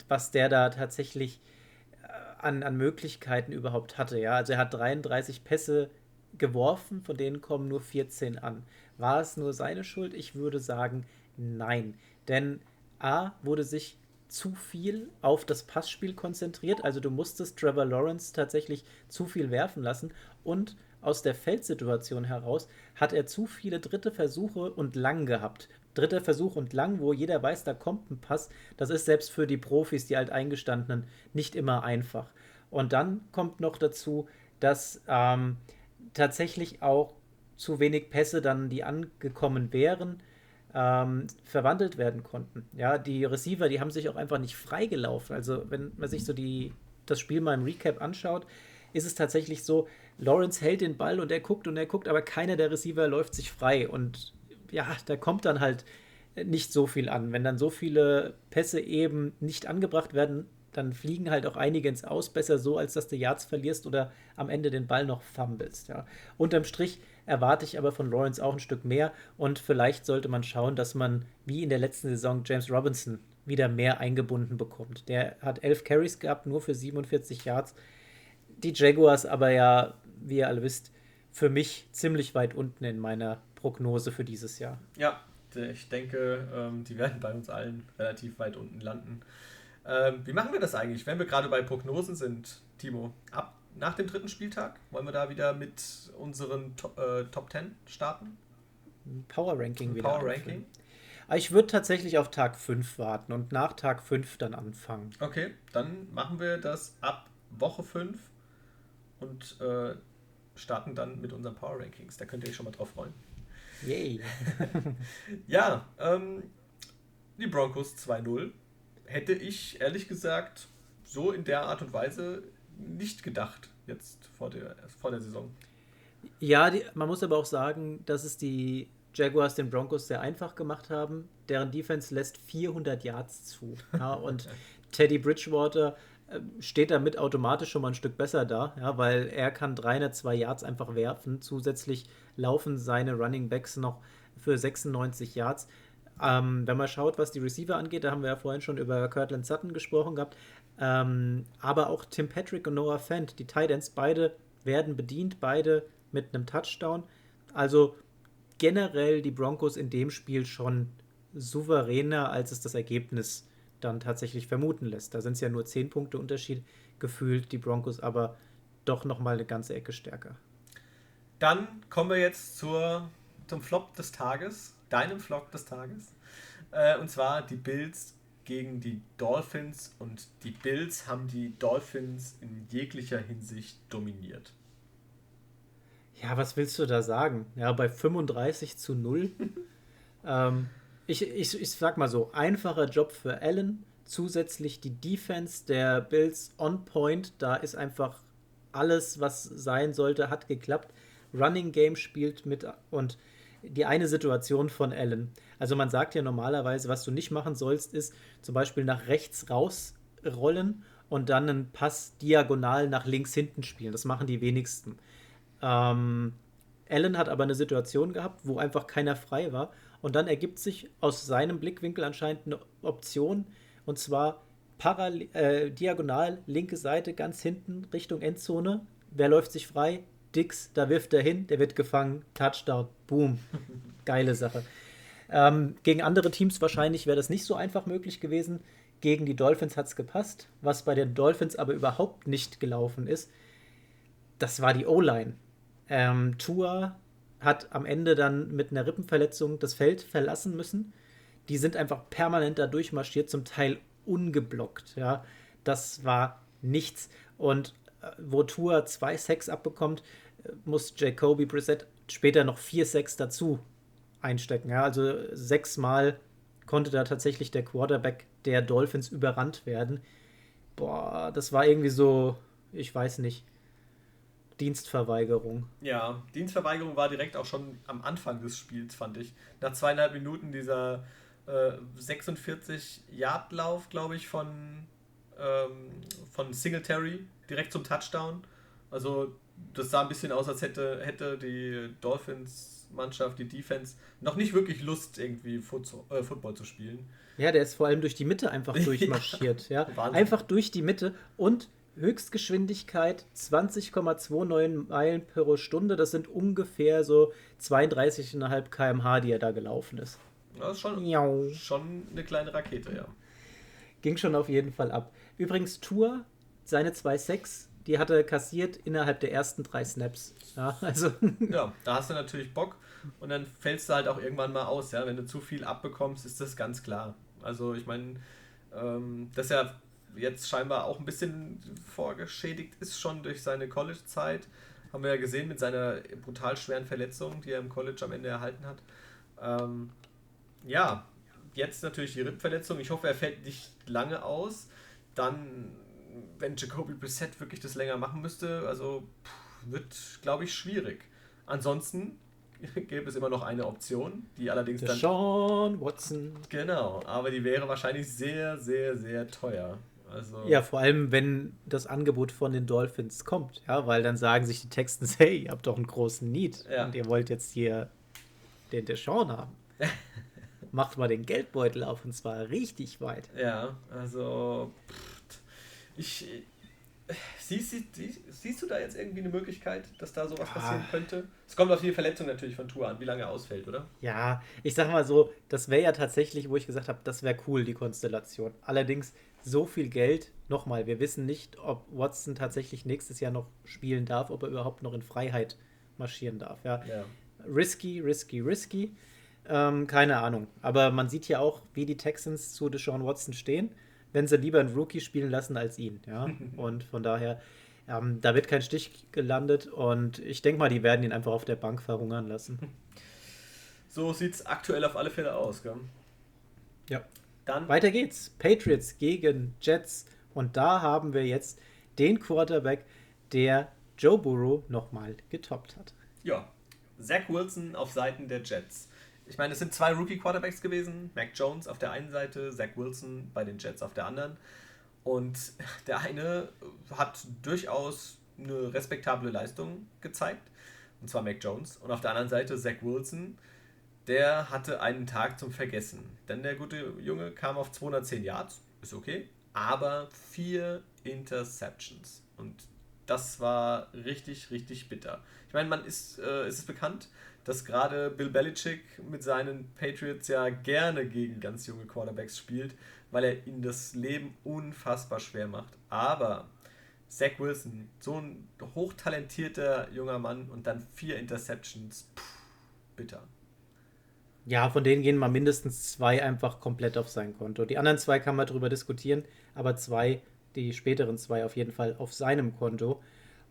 was der da tatsächlich äh, an, an Möglichkeiten überhaupt hatte. Ja, also er hat 33 Pässe geworfen, von denen kommen nur 14 an. War es nur seine Schuld? Ich würde sagen, nein. Denn A wurde sich zu viel auf das Passspiel konzentriert. Also du musstest Trevor Lawrence tatsächlich zu viel werfen lassen. Und aus der Feldsituation heraus hat er zu viele dritte Versuche und lang gehabt. Dritter Versuch und lang, wo jeder weiß, da kommt ein Pass. Das ist selbst für die Profis, die Alteingestandenen, nicht immer einfach. Und dann kommt noch dazu, dass ähm, tatsächlich auch zu wenig Pässe dann, die angekommen wären, ähm, verwandelt werden konnten. Ja, die Receiver, die haben sich auch einfach nicht freigelaufen. Also wenn man sich so die, das Spiel mal im Recap anschaut, ist es tatsächlich so, Lawrence hält den Ball und er guckt und er guckt, aber keiner der Receiver läuft sich frei. Und ja, da kommt dann halt nicht so viel an. Wenn dann so viele Pässe eben nicht angebracht werden, dann fliegen halt auch einige ins Aus. Besser so, als dass du Yards verlierst oder am Ende den Ball noch fummelst. Ja. Unterm Strich erwarte ich aber von Lawrence auch ein Stück mehr und vielleicht sollte man schauen, dass man wie in der letzten Saison James Robinson wieder mehr eingebunden bekommt. Der hat elf Carries gehabt, nur für 47 Yards. Die Jaguars aber ja, wie ihr alle wisst, für mich ziemlich weit unten in meiner Prognose für dieses Jahr. Ja, ich denke, ähm, die werden bei uns allen relativ weit unten landen. Ähm, wie machen wir das eigentlich, wenn wir gerade bei Prognosen sind, Timo? Ab nach dem dritten Spieltag wollen wir da wieder mit unseren Top, äh, Top 10 starten? Power Ranking wieder. Power Ranking. Ah, ich würde tatsächlich auf Tag 5 warten und nach Tag 5 dann anfangen. Okay, dann machen wir das ab Woche 5 und äh, starten dann mit unseren Power Rankings. Da könnt ihr euch schon mal drauf freuen. Yay. <laughs> ja, ähm, die Broncos 2-0 hätte ich ehrlich gesagt so in der Art und Weise nicht gedacht jetzt vor der, vor der Saison. Ja, die, man muss aber auch sagen, dass es die Jaguars den Broncos sehr einfach gemacht haben. Deren Defense lässt 400 Yards zu. Ja, und <laughs> Teddy Bridgewater äh, steht damit automatisch schon mal ein Stück besser da, ja, weil er kann 302 Yards einfach werfen. Zusätzlich laufen seine Running Backs noch für 96 Yards. Ähm, wenn man schaut, was die Receiver angeht, da haben wir ja vorhin schon über Kirtland Sutton gesprochen gehabt, ähm, aber auch Tim Patrick und Noah Fent, die Titans, beide werden bedient, beide mit einem Touchdown. Also generell die Broncos in dem Spiel schon souveräner, als es das Ergebnis dann tatsächlich vermuten lässt. Da sind es ja nur 10 Punkte Unterschied gefühlt, die Broncos aber doch nochmal eine ganze Ecke stärker. Dann kommen wir jetzt zur, zum Flop des Tages deinem Vlog des Tages. Äh, und zwar die Bills gegen die Dolphins und die Bills haben die Dolphins in jeglicher Hinsicht dominiert. Ja, was willst du da sagen? Ja, bei 35 zu 0. <laughs> ähm, ich, ich, ich sag mal so, einfacher Job für Allen, zusätzlich die Defense der Bills on point. Da ist einfach alles, was sein sollte, hat geklappt. Running Game spielt mit und die eine Situation von Allen. Also man sagt ja normalerweise, was du nicht machen sollst, ist zum Beispiel nach rechts rausrollen und dann einen Pass diagonal nach links hinten spielen. Das machen die wenigsten. Ähm, Allen hat aber eine Situation gehabt, wo einfach keiner frei war. Und dann ergibt sich aus seinem Blickwinkel anscheinend eine Option, und zwar parallel, äh, diagonal, linke Seite, ganz hinten, Richtung Endzone. Wer läuft sich frei? Dix, da wirft er hin, der wird gefangen, Touchdown, boom. <laughs> Geile Sache. Ähm, gegen andere Teams wahrscheinlich wäre das nicht so einfach möglich gewesen. Gegen die Dolphins hat es gepasst. Was bei den Dolphins aber überhaupt nicht gelaufen ist, das war die O-Line. Ähm, Tua hat am Ende dann mit einer Rippenverletzung das Feld verlassen müssen. Die sind einfach permanent da durchmarschiert, zum Teil ungeblockt. Ja, das war nichts. Und wo Tua zwei Sacks abbekommt, muss Jacoby Brissett später noch vier Sacks dazu einstecken. Ja, also sechsmal konnte da tatsächlich der Quarterback der Dolphins überrannt werden. Boah, das war irgendwie so, ich weiß nicht, Dienstverweigerung. Ja, Dienstverweigerung war direkt auch schon am Anfang des Spiels, fand ich. Nach zweieinhalb Minuten dieser äh, 46-Yard-Lauf, glaube ich, von, ähm, von Singletary direkt zum Touchdown. Also das sah ein bisschen aus, als hätte, hätte die Dolphins-Mannschaft, die Defense, noch nicht wirklich Lust, irgendwie äh, Football zu spielen. Ja, der ist vor allem durch die Mitte einfach <laughs> durchmarschiert. ja, ja. Einfach durch die Mitte und Höchstgeschwindigkeit 20,29 Meilen pro Stunde. Das sind ungefähr so 32,5 km/h, die er da gelaufen ist. Das ist schon, schon eine kleine Rakete, ja. Ging schon auf jeden Fall ab. Übrigens, Tour, seine 2,6, die hat er kassiert innerhalb der ersten drei Snaps. Ja, <laughs> also. ja, da hast du natürlich Bock und dann fällst du halt auch irgendwann mal aus. Ja? Wenn du zu viel abbekommst, ist das ganz klar. Also, ich meine, ähm, dass er jetzt scheinbar auch ein bisschen vorgeschädigt ist, schon durch seine College-Zeit. Haben wir ja gesehen mit seiner brutal schweren Verletzung, die er im College am Ende erhalten hat. Ähm, ja, jetzt natürlich die Rippverletzung. Ich hoffe, er fällt nicht lange aus. Dann, wenn Jacoby Brissett wirklich das länger machen müsste, also pff, wird, glaube ich, schwierig. Ansonsten <laughs> gäbe es immer noch eine Option, die allerdings dann. Sean Watson. Genau, aber die wäre wahrscheinlich sehr, sehr, sehr teuer. Also ja, vor allem, wenn das Angebot von den Dolphins kommt, ja, weil dann sagen sich die Texans, hey, ihr habt doch einen großen Need ja. und ihr wollt jetzt hier den Deshaun haben. <laughs> Macht mal den Geldbeutel auf und zwar richtig weit. Ja, also ich siehst, siehst, siehst du da jetzt irgendwie eine Möglichkeit, dass da sowas ja. passieren könnte? Es kommt auf die Verletzung natürlich von Tour an, wie lange er ausfällt, oder? Ja, ich sag mal so, das wäre ja tatsächlich, wo ich gesagt habe, das wäre cool, die Konstellation. Allerdings so viel Geld. Nochmal, wir wissen nicht, ob Watson tatsächlich nächstes Jahr noch spielen darf, ob er überhaupt noch in Freiheit marschieren darf. Ja. ja. Risky, risky, risky. Ähm, keine Ahnung. Aber man sieht ja auch, wie die Texans zu Deshaun Watson stehen, wenn sie lieber einen Rookie spielen lassen als ihn. Ja? <laughs> und von daher, ähm, da wird kein Stich gelandet und ich denke mal, die werden ihn einfach auf der Bank verhungern lassen. <laughs> So sieht es aktuell auf alle Fälle aus, gell? Ja. Dann Weiter geht's. Patriots gegen Jets. Und da haben wir jetzt den Quarterback, der Joe Burrow nochmal getoppt hat. Ja, Zach Wilson auf Seiten der Jets. Ich meine, es sind zwei Rookie-Quarterbacks gewesen. Mac Jones auf der einen Seite, Zach Wilson bei den Jets auf der anderen. Und <laughs> der eine hat durchaus eine respektable Leistung gezeigt. Und zwar Mac Jones. Und auf der anderen Seite Zach Wilson, der hatte einen Tag zum Vergessen. Denn der gute Junge kam auf 210 Yards, ist okay, aber vier Interceptions. Und das war richtig, richtig bitter. Ich meine, man ist, äh, ist es bekannt, dass gerade Bill Belichick mit seinen Patriots ja gerne gegen ganz junge Quarterbacks spielt, weil er ihnen das Leben unfassbar schwer macht. Aber Zach Wilson, so ein hochtalentierter junger Mann und dann vier Interceptions, pff, bitter. Ja, von denen gehen mal mindestens zwei einfach komplett auf sein Konto. Die anderen zwei kann man darüber diskutieren, aber zwei, die späteren zwei auf jeden Fall auf seinem Konto.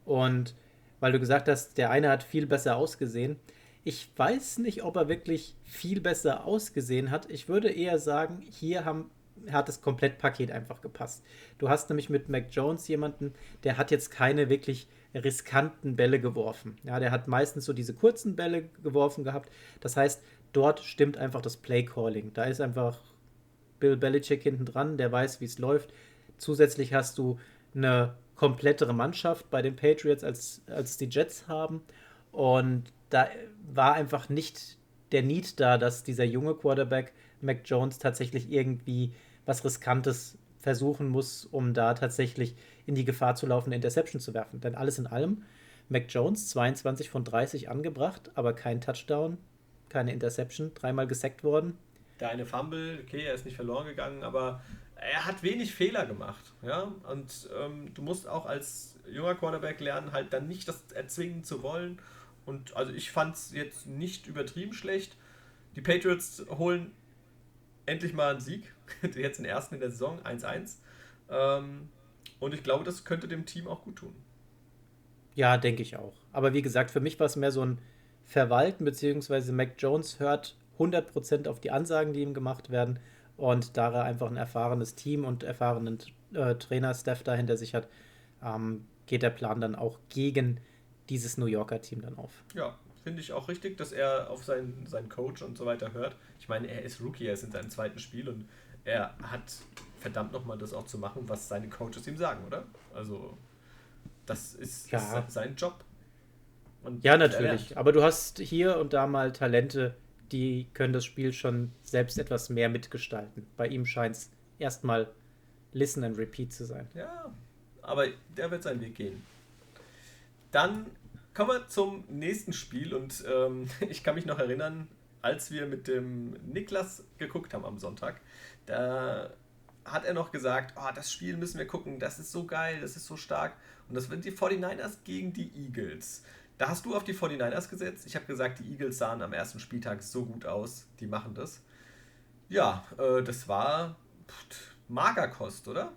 Und weil du gesagt hast, der eine hat viel besser ausgesehen. Ich weiß nicht, ob er wirklich viel besser ausgesehen hat. Ich würde eher sagen, hier haben hat das Komplettpaket einfach gepasst. Du hast nämlich mit Mac Jones jemanden, der hat jetzt keine wirklich riskanten Bälle geworfen. Ja, der hat meistens so diese kurzen Bälle geworfen gehabt. Das heißt, dort stimmt einfach das Play Calling. Da ist einfach Bill Belichick hinten dran, der weiß, wie es läuft. Zusätzlich hast du eine komplettere Mannschaft bei den Patriots, als, als die Jets haben. Und da war einfach nicht der Need da, dass dieser junge Quarterback Mac Jones tatsächlich irgendwie was Riskantes versuchen muss, um da tatsächlich in die Gefahr zu laufen, eine Interception zu werfen. Denn alles in allem, Mac Jones 22 von 30 angebracht, aber kein Touchdown, keine Interception, dreimal gesackt worden. Der eine Fumble, okay, er ist nicht verloren gegangen, aber er hat wenig Fehler gemacht. Ja? Und ähm, du musst auch als junger Quarterback lernen, halt dann nicht das erzwingen zu wollen. Und also ich fand es jetzt nicht übertrieben schlecht. Die Patriots holen endlich mal einen Sieg. <laughs> Jetzt den ersten in der Saison, 1-1. Ähm, und ich glaube, das könnte dem Team auch gut tun. Ja, denke ich auch. Aber wie gesagt, für mich war es mehr so ein Verwalten, beziehungsweise Mac Jones hört 100% auf die Ansagen, die ihm gemacht werden. Und da er einfach ein erfahrenes Team und erfahrenen äh, Trainer-Staff dahinter sich hat, ähm, geht der Plan dann auch gegen dieses New Yorker Team dann auf. Ja, finde ich auch richtig, dass er auf seinen, seinen Coach und so weiter hört. Ich meine, er ist Rookie, er ist in seinem zweiten Spiel und er hat verdammt nochmal das auch zu machen, was seine Coaches ihm sagen, oder? Also, das ist, ja. ist sein Job. Und ja, natürlich. Aber du hast hier und da mal Talente, die können das Spiel schon selbst etwas mehr mitgestalten. Bei ihm scheint es erstmal Listen and Repeat zu sein. Ja, aber der wird seinen Weg gehen. Dann kommen wir zum nächsten Spiel und ähm, <laughs> ich kann mich noch erinnern, als wir mit dem Niklas geguckt haben am Sonntag, da hat er noch gesagt, oh, das Spiel müssen wir gucken, das ist so geil, das ist so stark. Und das sind die 49ers gegen die Eagles. Da hast du auf die 49ers gesetzt. Ich habe gesagt, die Eagles sahen am ersten Spieltag so gut aus, die machen das. Ja, äh, das war pff, Magerkost, oder?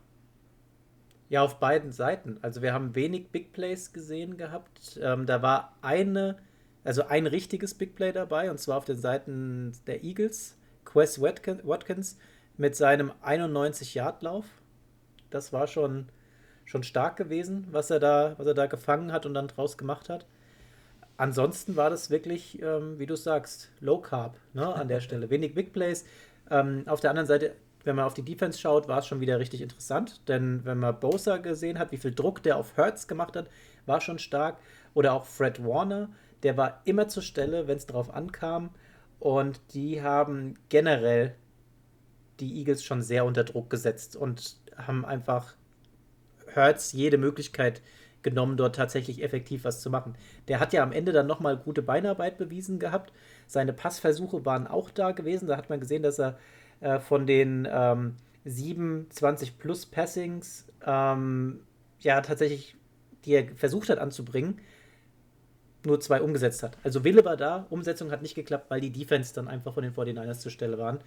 Ja, auf beiden Seiten. Also wir haben wenig Big Plays gesehen gehabt. Ähm, da war eine, also ein richtiges Big Play dabei, und zwar auf den Seiten der Eagles. Quest Watkins mit seinem 91-Yard-Lauf. Das war schon, schon stark gewesen, was er, da, was er da gefangen hat und dann draus gemacht hat. Ansonsten war das wirklich, ähm, wie du sagst, Low Carb ne, an der <laughs> Stelle. Wenig Big Plays. Ähm, auf der anderen Seite, wenn man auf die Defense schaut, war es schon wieder richtig interessant. Denn wenn man Bosa gesehen hat, wie viel Druck der auf Hertz gemacht hat, war schon stark. Oder auch Fred Warner, der war immer zur Stelle, wenn es drauf ankam. Und die haben generell die Eagles schon sehr unter Druck gesetzt und haben einfach Hurts jede Möglichkeit genommen, dort tatsächlich effektiv was zu machen. Der hat ja am Ende dann nochmal gute Beinarbeit bewiesen gehabt. Seine Passversuche waren auch da gewesen. Da hat man gesehen, dass er äh, von den ähm, 27 plus Passings ähm, ja tatsächlich, die er versucht hat anzubringen, nur zwei umgesetzt hat. Also Wille war da, Umsetzung hat nicht geklappt, weil die Defense dann einfach von den 49ers zur Stelle waren.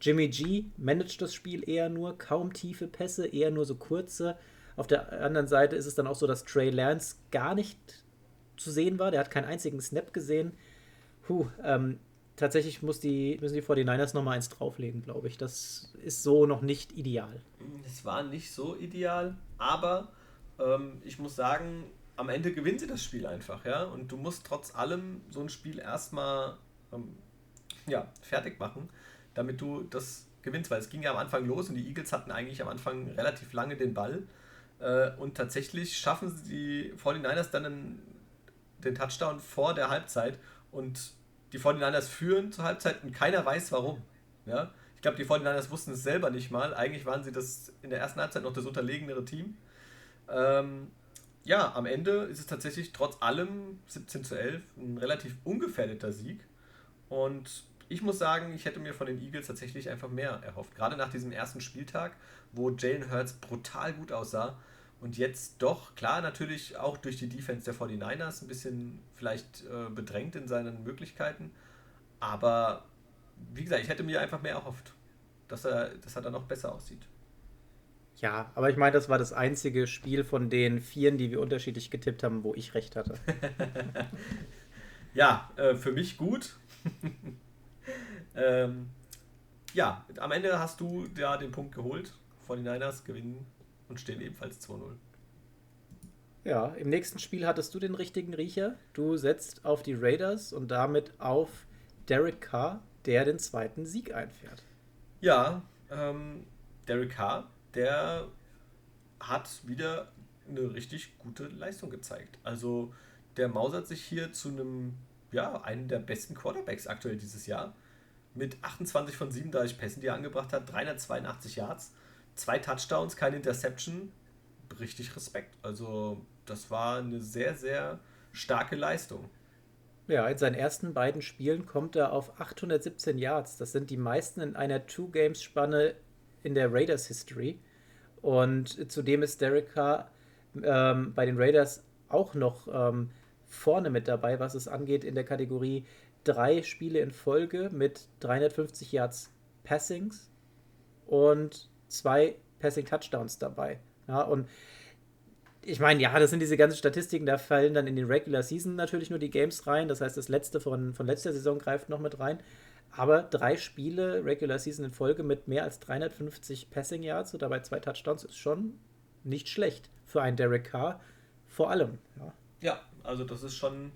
Jimmy G managt das Spiel eher nur, kaum tiefe Pässe, eher nur so kurze. Auf der anderen Seite ist es dann auch so, dass Trey Lance gar nicht zu sehen war. Der hat keinen einzigen Snap gesehen. Puh, ähm, tatsächlich muss die, müssen die 49ers nochmal eins drauflegen, glaube ich. Das ist so noch nicht ideal. Es war nicht so ideal, aber ähm, ich muss sagen, am Ende gewinnt sie das Spiel einfach, ja. Und du musst trotz allem so ein Spiel erstmal ähm, ja, fertig machen damit du das gewinnst, weil es ging ja am Anfang los und die Eagles hatten eigentlich am Anfang relativ lange den Ball äh, und tatsächlich schaffen sie die 49ers dann den Touchdown vor der Halbzeit und die 49ers führen zur Halbzeit und keiner weiß warum. Ja? Ich glaube, die 49ers wussten es selber nicht mal. Eigentlich waren sie das in der ersten Halbzeit noch das unterlegenere Team. Ähm, ja, am Ende ist es tatsächlich trotz allem 17 zu 11 ein relativ ungefährdeter Sieg. Und ich muss sagen, ich hätte mir von den Eagles tatsächlich einfach mehr erhofft. Gerade nach diesem ersten Spieltag, wo Jalen Hurts brutal gut aussah. Und jetzt doch, klar, natürlich auch durch die Defense der 49ers ein bisschen vielleicht äh, bedrängt in seinen Möglichkeiten. Aber wie gesagt, ich hätte mir einfach mehr erhofft, dass er, dass er dann noch besser aussieht. Ja, aber ich meine, das war das einzige Spiel von den vieren, die wir unterschiedlich getippt haben, wo ich recht hatte. <laughs> ja, äh, für mich gut. <laughs> Ähm, ja, am Ende hast du ja den Punkt geholt. 49ers gewinnen und stehen ebenfalls 2-0. Ja, im nächsten Spiel hattest du den richtigen Riecher. Du setzt auf die Raiders und damit auf Derek Carr, der den zweiten Sieg einfährt. Ja, ähm, Derek Carr, der hat wieder eine richtig gute Leistung gezeigt. Also der mausert sich hier zu einem, ja, einen der besten Quarterbacks aktuell dieses Jahr. Mit 28 von 37 Pässen, die er angebracht hat, 382 Yards, zwei Touchdowns, keine Interception. Richtig Respekt. Also das war eine sehr, sehr starke Leistung. Ja, in seinen ersten beiden Spielen kommt er auf 817 Yards. Das sind die meisten in einer Two-Games-Spanne in der Raiders History. Und zudem ist Derek Carr ähm, bei den Raiders auch noch ähm, vorne mit dabei, was es angeht in der Kategorie drei Spiele in Folge mit 350 Yards Passings und zwei Passing Touchdowns dabei. Ja, und ich meine, ja, das sind diese ganzen Statistiken, da fallen dann in den Regular Season natürlich nur die Games rein. Das heißt, das letzte von, von letzter Saison greift noch mit rein. Aber drei Spiele Regular Season in Folge mit mehr als 350 Passing Yards und dabei zwei Touchdowns ist schon nicht schlecht für einen Derek Carr. Vor allem. Ja, ja also das ist schon,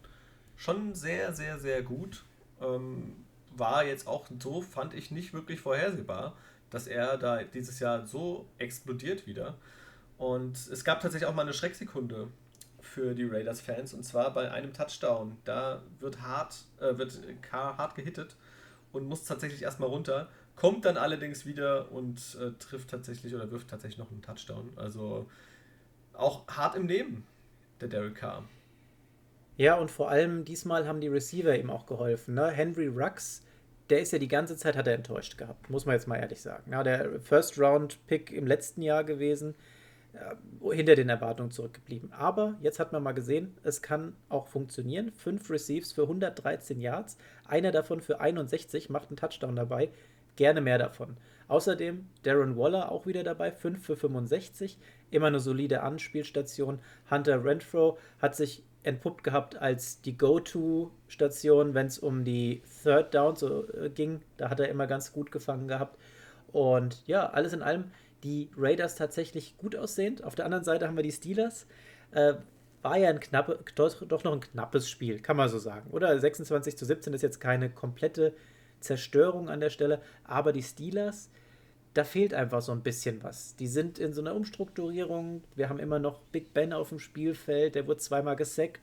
schon sehr, sehr, sehr gut. Ähm, war jetzt auch so, fand ich nicht wirklich vorhersehbar, dass er da dieses Jahr so explodiert wieder. Und es gab tatsächlich auch mal eine Schrecksekunde für die Raiders-Fans und zwar bei einem Touchdown. Da wird hart, äh, wird Carr hart gehittet und muss tatsächlich erstmal runter, kommt dann allerdings wieder und äh, trifft tatsächlich oder wirft tatsächlich noch einen Touchdown. Also auch hart im Leben, der Derek Carr. Ja, und vor allem diesmal haben die Receiver ihm auch geholfen. Ne? Henry Rux, der ist ja die ganze Zeit, hat er enttäuscht gehabt, muss man jetzt mal ehrlich sagen. Ja, der First-Round-Pick im letzten Jahr gewesen äh, hinter den Erwartungen zurückgeblieben. Aber jetzt hat man mal gesehen, es kann auch funktionieren. Fünf Receives für 113 Yards, einer davon für 61, macht einen Touchdown dabei. Gerne mehr davon. Außerdem Darren Waller auch wieder dabei, 5 für 65. Immer eine solide Anspielstation. Hunter Renfro hat sich entpuppt gehabt als die Go-To-Station, wenn es um die Third Downs so, äh, ging. Da hat er immer ganz gut gefangen gehabt. Und ja, alles in allem die Raiders tatsächlich gut aussehend. Auf der anderen Seite haben wir die Steelers. Äh, war ja ein knappe, doch, doch, noch ein knappes Spiel, kann man so sagen. Oder 26 zu 17 ist jetzt keine komplette Zerstörung an der Stelle, aber die Steelers, da fehlt einfach so ein bisschen was. Die sind in so einer Umstrukturierung. Wir haben immer noch Big Ben auf dem Spielfeld, der wurde zweimal gesackt.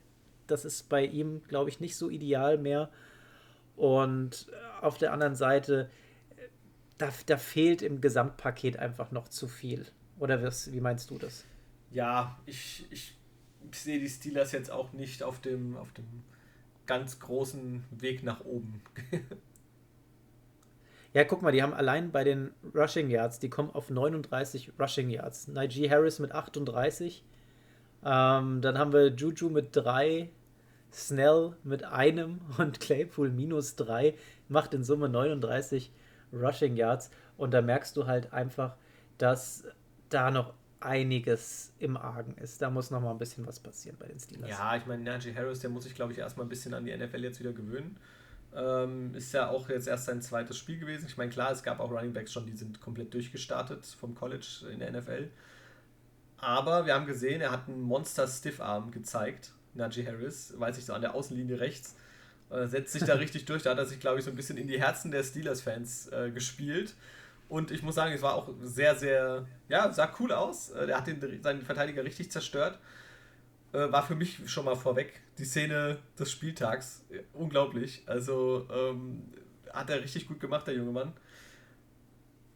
Das ist bei ihm, glaube ich, nicht so ideal mehr. Und auf der anderen Seite, da, da fehlt im Gesamtpaket einfach noch zu viel. Oder was, wie meinst du das? Ja, ich, ich sehe die Steelers jetzt auch nicht auf dem, auf dem ganz großen Weg nach oben. <laughs> ja, guck mal, die haben allein bei den Rushing Yards, die kommen auf 39 Rushing Yards. Najee Harris mit 38. Ähm, dann haben wir Juju mit 3, Snell mit einem <laughs> und Claypool minus 3. Macht in Summe 39 Rushing Yards. Und da merkst du halt einfach, dass da noch einiges im Argen ist. Da muss noch mal ein bisschen was passieren bei den Steelers. Ja, ich meine, Najee Harris, der muss sich, glaube ich, erstmal ein bisschen an die NFL jetzt wieder gewöhnen. Ähm, ist ja auch jetzt erst sein zweites Spiel gewesen. Ich meine, klar, es gab auch Running Backs schon, die sind komplett durchgestartet vom College in der NFL. Aber wir haben gesehen, er hat einen Monster Stiffarm gezeigt, Najee Harris, weiß ich so, an der Außenlinie rechts. Äh, setzt sich da <laughs> richtig durch. Da hat er sich, glaube ich, so ein bisschen in die Herzen der Steelers-Fans äh, gespielt. Und ich muss sagen, es war auch sehr, sehr, ja, sah cool aus. Äh, der hat den, seinen Verteidiger richtig zerstört. Äh, war für mich schon mal vorweg die Szene des Spieltags. Unglaublich. Also ähm, hat er richtig gut gemacht, der junge Mann.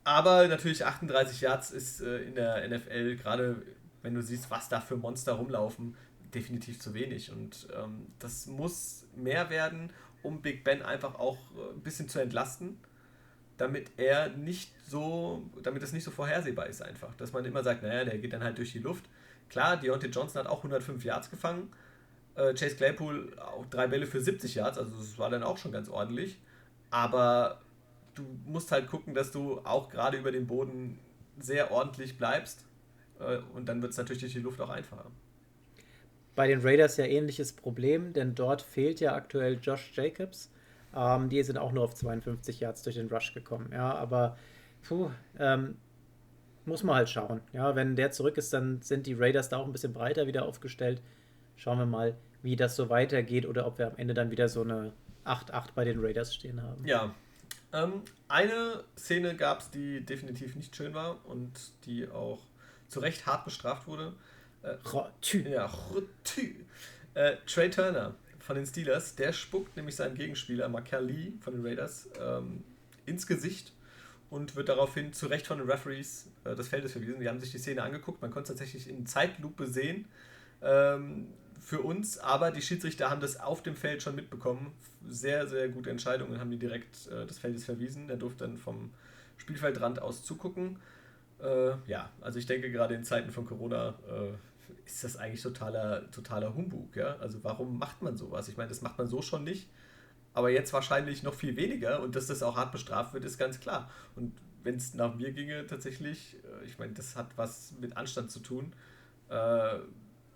Aber natürlich 38 Yards ist äh, in der NFL, gerade wenn du siehst, was da für Monster rumlaufen, definitiv zu wenig. Und ähm, das muss mehr werden, um Big Ben einfach auch äh, ein bisschen zu entlasten, damit er nicht so, damit es nicht so vorhersehbar ist einfach. Dass man immer sagt, naja, der geht dann halt durch die Luft. Klar, Deontay Johnson hat auch 105 Yards gefangen. Äh, Chase Claypool auch drei Bälle für 70 Yards, also das war dann auch schon ganz ordentlich. Aber du musst halt gucken, dass du auch gerade über den Boden sehr ordentlich bleibst. Äh, und dann wird es natürlich durch die Luft auch einfacher bei den Raiders ja ähnliches Problem, denn dort fehlt ja aktuell Josh Jacobs. Ähm, die sind auch nur auf 52 Yards durch den Rush gekommen. Ja, aber puh, ähm, muss man halt schauen. Ja, wenn der zurück ist, dann sind die Raiders da auch ein bisschen breiter wieder aufgestellt. Schauen wir mal, wie das so weitergeht oder ob wir am Ende dann wieder so eine 8-8 bei den Raiders stehen haben. Ja. Ähm, eine Szene gab es, die definitiv nicht schön war und die auch zu Recht hart bestraft wurde. Äh, Rotü. Ja, Rotü. Äh, Trey Turner von den Steelers, der spuckt nämlich seinen Gegenspieler, Markel Lee von den Raiders, ähm, ins Gesicht und wird daraufhin zu Recht von den Referees äh, des Feldes verwiesen. Die haben sich die Szene angeguckt, man konnte es tatsächlich in Zeitlupe sehen. Ähm, für uns, aber die Schiedsrichter haben das auf dem Feld schon mitbekommen. Sehr, sehr gute Entscheidungen haben die direkt äh, des Feldes verwiesen. Der durfte dann vom Spielfeldrand aus zugucken. Äh, ja, also ich denke gerade in Zeiten von Corona äh, ist das eigentlich totaler, totaler Humbug. Ja? Also warum macht man sowas? Ich meine, das macht man so schon nicht aber jetzt wahrscheinlich noch viel weniger und dass das auch hart bestraft wird, ist ganz klar. Und wenn es nach mir ginge, tatsächlich, äh, ich meine, das hat was mit Anstand zu tun, äh,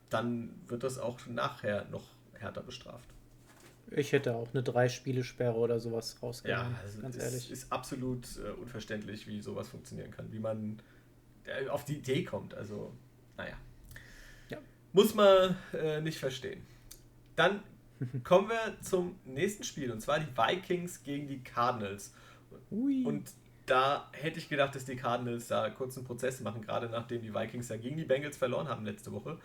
dann wird das auch nachher noch härter bestraft. Ich hätte auch eine Drei-Spiele-Sperre oder sowas rausgenommen, ja, also ganz ehrlich. Es ist absolut äh, unverständlich, wie sowas funktionieren kann, wie man äh, auf die Idee kommt. Also, naja. Ja. Muss man äh, nicht verstehen. Dann <laughs> Kommen wir zum nächsten Spiel und zwar die Vikings gegen die Cardinals. Ui. Und da hätte ich gedacht, dass die Cardinals da kurz einen Prozess machen, gerade nachdem die Vikings ja gegen die Bengals verloren haben letzte Woche.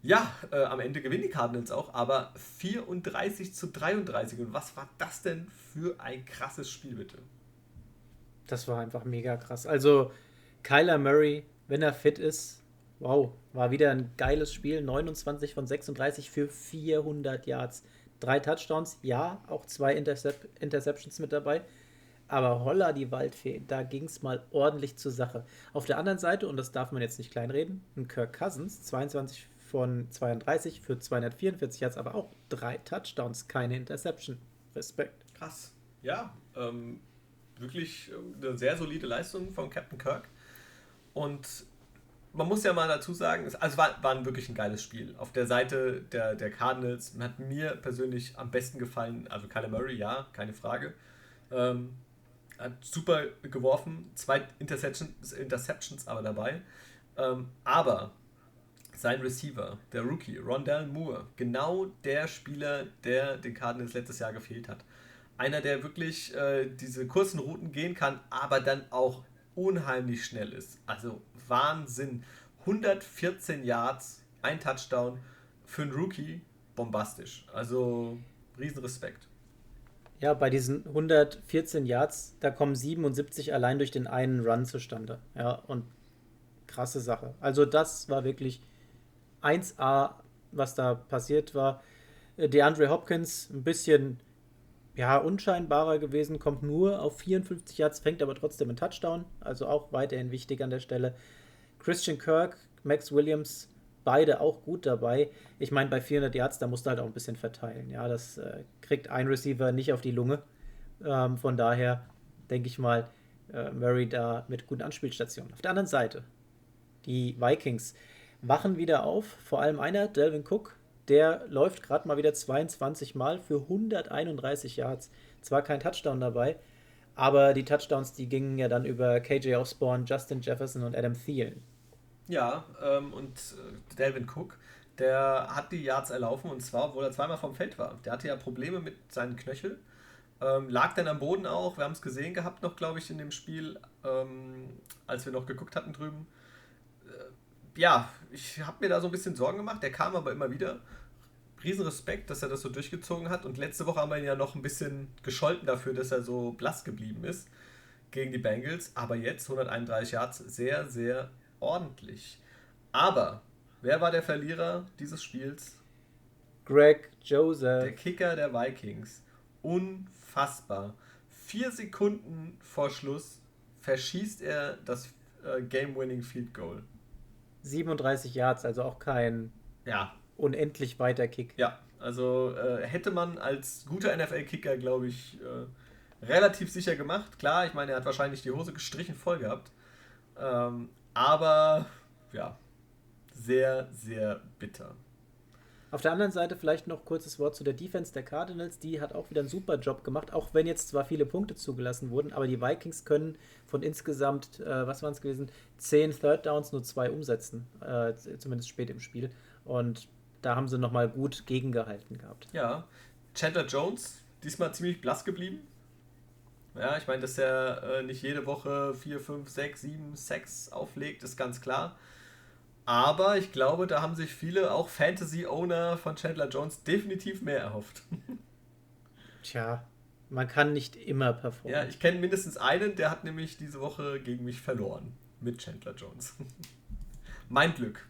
Ja, äh, am Ende gewinnen die Cardinals auch, aber 34 zu 33. Und was war das denn für ein krasses Spiel, bitte? Das war einfach mega krass. Also, Kyler Murray, wenn er fit ist, Wow, war wieder ein geiles Spiel. 29 von 36 für 400 Yards. Drei Touchdowns, ja, auch zwei Intercep Interceptions mit dabei. Aber holla die Waldfee, da ging es mal ordentlich zur Sache. Auf der anderen Seite, und das darf man jetzt nicht kleinreden, ein Kirk Cousins, 22 von 32 für 244 Yards, aber auch drei Touchdowns, keine Interception. Respekt. Krass. Ja, ähm, wirklich äh, eine sehr solide Leistung von Captain Kirk. Und man muss ja mal dazu sagen, es also war, war wirklich ein geiles Spiel. Auf der Seite der, der Cardinals hat mir persönlich am besten gefallen, also Kyler Murray, ja, keine Frage. Ähm, hat super geworfen, zwei Interceptions, Interceptions aber dabei. Ähm, aber sein Receiver, der Rookie, Rondell Moore, genau der Spieler, der den Cardinals letztes Jahr gefehlt hat. Einer, der wirklich äh, diese kurzen Routen gehen kann, aber dann auch unheimlich schnell ist. Also Wahnsinn. 114 Yards, ein Touchdown für einen Rookie, bombastisch. Also Riesenrespekt. Ja, bei diesen 114 Yards, da kommen 77 allein durch den einen Run zustande. Ja, und krasse Sache. Also das war wirklich 1A, was da passiert war. Äh, DeAndre Hopkins ein bisschen ja, unscheinbarer gewesen, kommt nur auf 54 Yards, fängt aber trotzdem einen Touchdown, also auch weiterhin wichtig an der Stelle. Christian Kirk, Max Williams, beide auch gut dabei. Ich meine, bei 400 Yards, da musst du halt auch ein bisschen verteilen. Ja, das äh, kriegt ein Receiver nicht auf die Lunge. Ähm, von daher denke ich mal, äh, Murray da mit guten Anspielstationen. Auf der anderen Seite, die Vikings wachen wieder auf, vor allem einer, Delvin Cook, der läuft gerade mal wieder 22 Mal für 131 Yards. Zwar kein Touchdown dabei, aber die Touchdowns, die gingen ja dann über KJ Osborne, Justin Jefferson und Adam Thielen. Ja, ähm, und äh, Delvin Cook, der hat die Yards erlaufen und zwar, obwohl er zweimal vom Feld war. Der hatte ja Probleme mit seinen Knöcheln, ähm, lag dann am Boden auch. Wir haben es gesehen gehabt noch, glaube ich, in dem Spiel, ähm, als wir noch geguckt hatten drüben ja, ich habe mir da so ein bisschen Sorgen gemacht. Der kam aber immer wieder. Riesenrespekt, dass er das so durchgezogen hat. Und letzte Woche haben wir ihn ja noch ein bisschen gescholten dafür, dass er so blass geblieben ist gegen die Bengals. Aber jetzt 131 Yards, sehr, sehr ordentlich. Aber wer war der Verlierer dieses Spiels? Greg Joseph. Der Kicker der Vikings. Unfassbar. Vier Sekunden vor Schluss verschießt er das äh, Game-Winning Field Goal. 37 Yards, also auch kein ja. unendlich weiter Kick. Ja, also äh, hätte man als guter NFL-Kicker, glaube ich, äh, relativ sicher gemacht. Klar, ich meine, er hat wahrscheinlich die Hose gestrichen voll gehabt. Ähm, aber ja, sehr, sehr bitter. Auf der anderen Seite vielleicht noch kurzes Wort zu der Defense der Cardinals. Die hat auch wieder einen super Job gemacht, auch wenn jetzt zwar viele Punkte zugelassen wurden, aber die Vikings können von insgesamt, äh, was waren es gewesen, zehn Third Downs nur zwei umsetzen, äh, zumindest spät im Spiel. Und da haben sie nochmal gut gegengehalten gehabt. Ja, Chandler Jones, diesmal ziemlich blass geblieben. Ja, ich meine, dass er äh, nicht jede Woche 4, 5, 6, 7, 6 auflegt, ist ganz klar. Aber ich glaube, da haben sich viele, auch Fantasy-Owner von Chandler Jones, definitiv mehr erhofft. <laughs> Tja, man kann nicht immer performen. Ja, ich kenne mindestens einen, der hat nämlich diese Woche gegen mich verloren. Mit Chandler Jones. <laughs> mein Glück.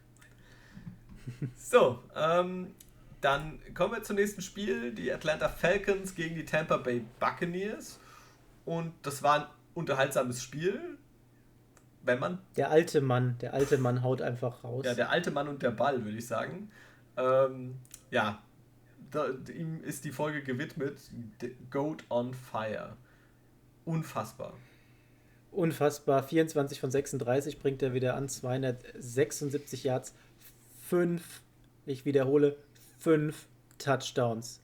<laughs> So, ähm, dann kommen wir zum nächsten Spiel. Die Atlanta Falcons gegen die Tampa Bay Buccaneers. Und das war ein unterhaltsames Spiel. Wenn man. Der alte Mann, der alte Mann haut einfach raus. Ja, der alte Mann und der Ball, würde ich sagen. Ähm, ja, da, ihm ist die Folge gewidmet. Goat on Fire. Unfassbar. Unfassbar. 24 von 36 bringt er wieder an. 276 Yards. 5, ich wiederhole, 5 Touchdowns.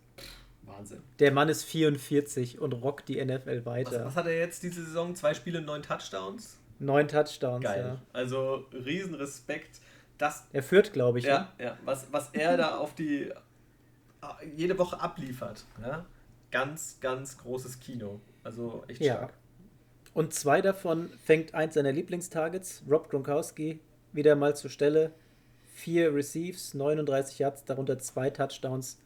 Wahnsinn. Der Mann ist 44 und rockt die NFL weiter. Was, was hat er jetzt diese Saison? Zwei Spiele, neun Touchdowns? Neun Touchdowns, Geil. ja. Also Riesenrespekt. Das, er führt, glaube ich. Ja, ne? ja. Was, was er da auf die jede Woche abliefert. Ja? Ganz, ganz großes Kino. Also echt ja. stark. Und zwei davon fängt eins seiner Lieblingstargets, Rob Gronkowski, wieder mal zur Stelle. Vier Receives, 39 Yards, darunter zwei Touchdowns.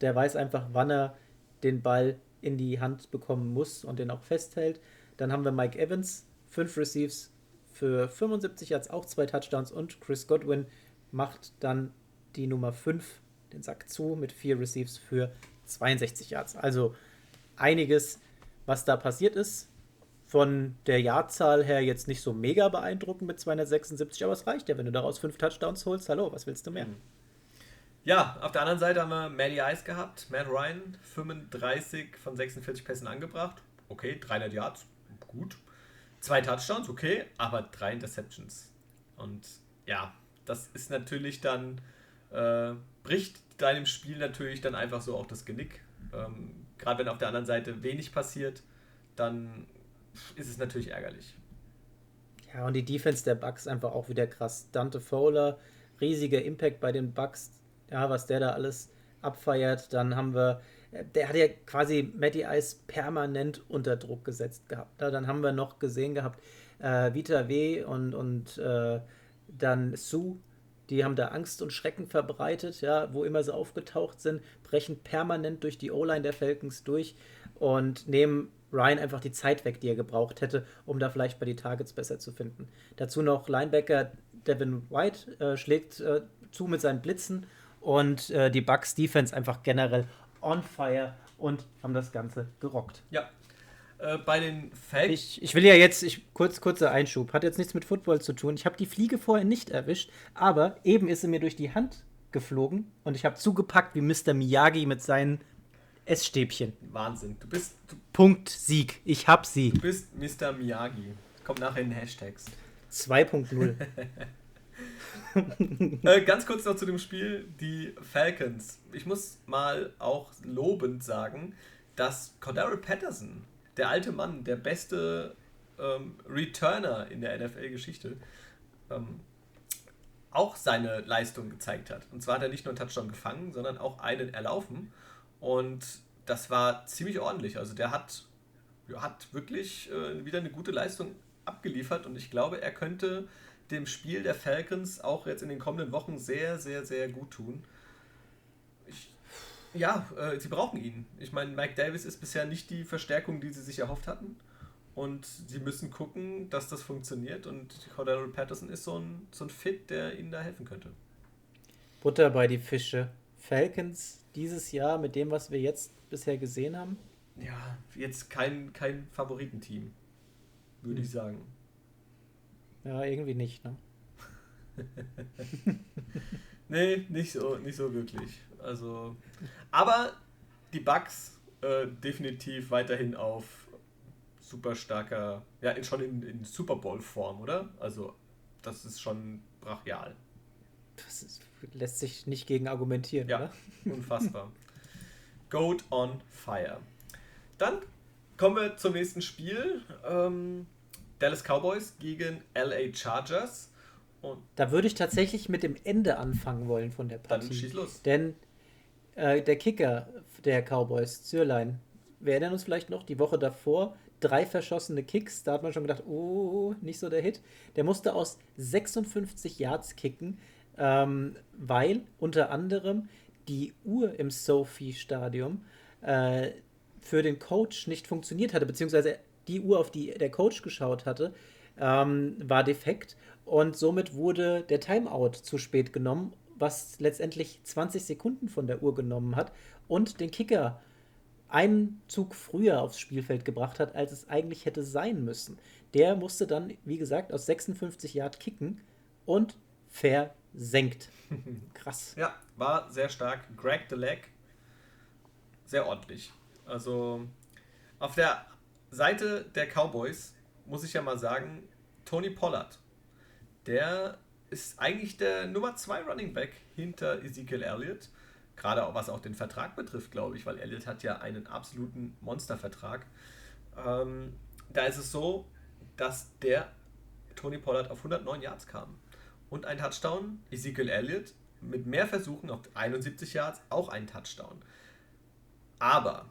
Der weiß einfach, wann er den Ball in die Hand bekommen muss und den auch festhält. Dann haben wir Mike Evans, fünf Receives für 75 Yards, auch zwei Touchdowns. Und Chris Godwin macht dann die Nummer 5, den Sack zu, mit vier Receives für 62 Yards. Also einiges, was da passiert ist. Von der Jahrzahl her jetzt nicht so mega beeindruckend mit 276, aber es reicht ja, wenn du daraus fünf Touchdowns holst. Hallo, was willst du mehr? Ja, auf der anderen Seite haben wir Matty Ice gehabt. Matt Ryan, 35 von 46 Pässen angebracht. Okay, 300 Yards, gut. Zwei Touchdowns, okay, aber drei Interceptions. Und ja, das ist natürlich dann, äh, bricht deinem Spiel natürlich dann einfach so auch das Genick. Ähm, Gerade wenn auf der anderen Seite wenig passiert, dann ist es natürlich ärgerlich. Ja, und die Defense der Bucks einfach auch wieder krass. Dante Fowler, riesiger Impact bei den Bucks. Ja, was der da alles abfeiert. Dann haben wir, der hat ja quasi Matty Ice permanent unter Druck gesetzt gehabt. Ja, dann haben wir noch gesehen gehabt, äh, Vita W. und, und äh, dann Sue, die haben da Angst und Schrecken verbreitet, ja, wo immer sie aufgetaucht sind, brechen permanent durch die O-Line der Falcons durch und nehmen Ryan einfach die Zeit weg, die er gebraucht hätte, um da vielleicht bei die Targets besser zu finden. Dazu noch Linebacker Devin White äh, schlägt äh, zu mit seinen Blitzen und äh, die Bucks Defense einfach generell on fire und haben das Ganze gerockt. Ja. Äh, bei den Falcons. Ich, ich, will ja jetzt, ich, kurz, kurzer Einschub, hat jetzt nichts mit Football zu tun. Ich habe die Fliege vorher nicht erwischt, aber eben ist sie mir durch die Hand geflogen und ich habe zugepackt wie Mr. Miyagi mit seinen Essstäbchen. Wahnsinn. Du bist. Du, Punkt Sieg. Ich hab sie. Du bist Mr. Miyagi. Kommt nachher in den Hashtags. 2.0. <laughs> äh, ganz kurz noch zu dem Spiel. Die Falcons. Ich muss mal auch lobend sagen, dass Cordero Patterson, der alte Mann, der beste ähm, Returner in der NFL-Geschichte, ähm, auch seine Leistung gezeigt hat. Und zwar hat er nicht nur einen Touchdown gefangen, sondern auch einen erlaufen. Und das war ziemlich ordentlich. Also der hat, hat wirklich äh, wieder eine gute Leistung abgeliefert und ich glaube, er könnte dem Spiel der Falcons auch jetzt in den kommenden Wochen sehr, sehr, sehr gut tun. Ich, ja, äh, sie brauchen ihn. Ich meine, Mike Davis ist bisher nicht die Verstärkung, die sie sich erhofft hatten. Und sie müssen gucken, dass das funktioniert. Und Cordero Patterson ist so ein, so ein Fit, der ihnen da helfen könnte. Butter bei die Fische. Falcons dieses Jahr mit dem, was wir jetzt bisher gesehen haben? Ja, jetzt kein, kein Favoritenteam, würde hm. ich sagen. Ja, irgendwie nicht, ne? <laughs> nee, nicht so, nicht so wirklich. Also, aber die Bugs äh, definitiv weiterhin auf super starker, ja, schon in, in Super Bowl-Form, oder? Also, das ist schon brachial. das ist, lässt sich nicht gegen argumentieren, ja, oder? Unfassbar. <laughs> Goat on Fire. Dann kommen wir zum nächsten Spiel. Ähm, Dallas Cowboys gegen LA Chargers. Und da würde ich tatsächlich mit dem Ende anfangen wollen von der Partie. Dann schieß los. Denn äh, der Kicker der Cowboys, Zürlein, wir erinnern uns vielleicht noch, die Woche davor drei verschossene Kicks. Da hat man schon gedacht, oh, nicht so der Hit. Der musste aus 56 Yards kicken, ähm, weil unter anderem die Uhr im Sophie-Stadium äh, für den Coach nicht funktioniert hatte, beziehungsweise die Uhr, auf die der Coach geschaut hatte, ähm, war defekt und somit wurde der Timeout zu spät genommen, was letztendlich 20 Sekunden von der Uhr genommen hat und den Kicker einen Zug früher aufs Spielfeld gebracht hat, als es eigentlich hätte sein müssen. Der musste dann, wie gesagt, aus 56 Yard kicken und versenkt. <laughs> Krass. Ja, war sehr stark. Greg the Leg. Sehr ordentlich. Also auf der Seite der Cowboys muss ich ja mal sagen, Tony Pollard, der ist eigentlich der Nummer 2 Running Back hinter Ezekiel Elliott. Gerade auch was auch den Vertrag betrifft, glaube ich, weil Elliott hat ja einen absoluten Monstervertrag. Ähm, da ist es so, dass der Tony Pollard auf 109 Yards kam. Und ein Touchdown, Ezekiel Elliott mit mehr Versuchen auf 71 Yards, auch ein Touchdown. Aber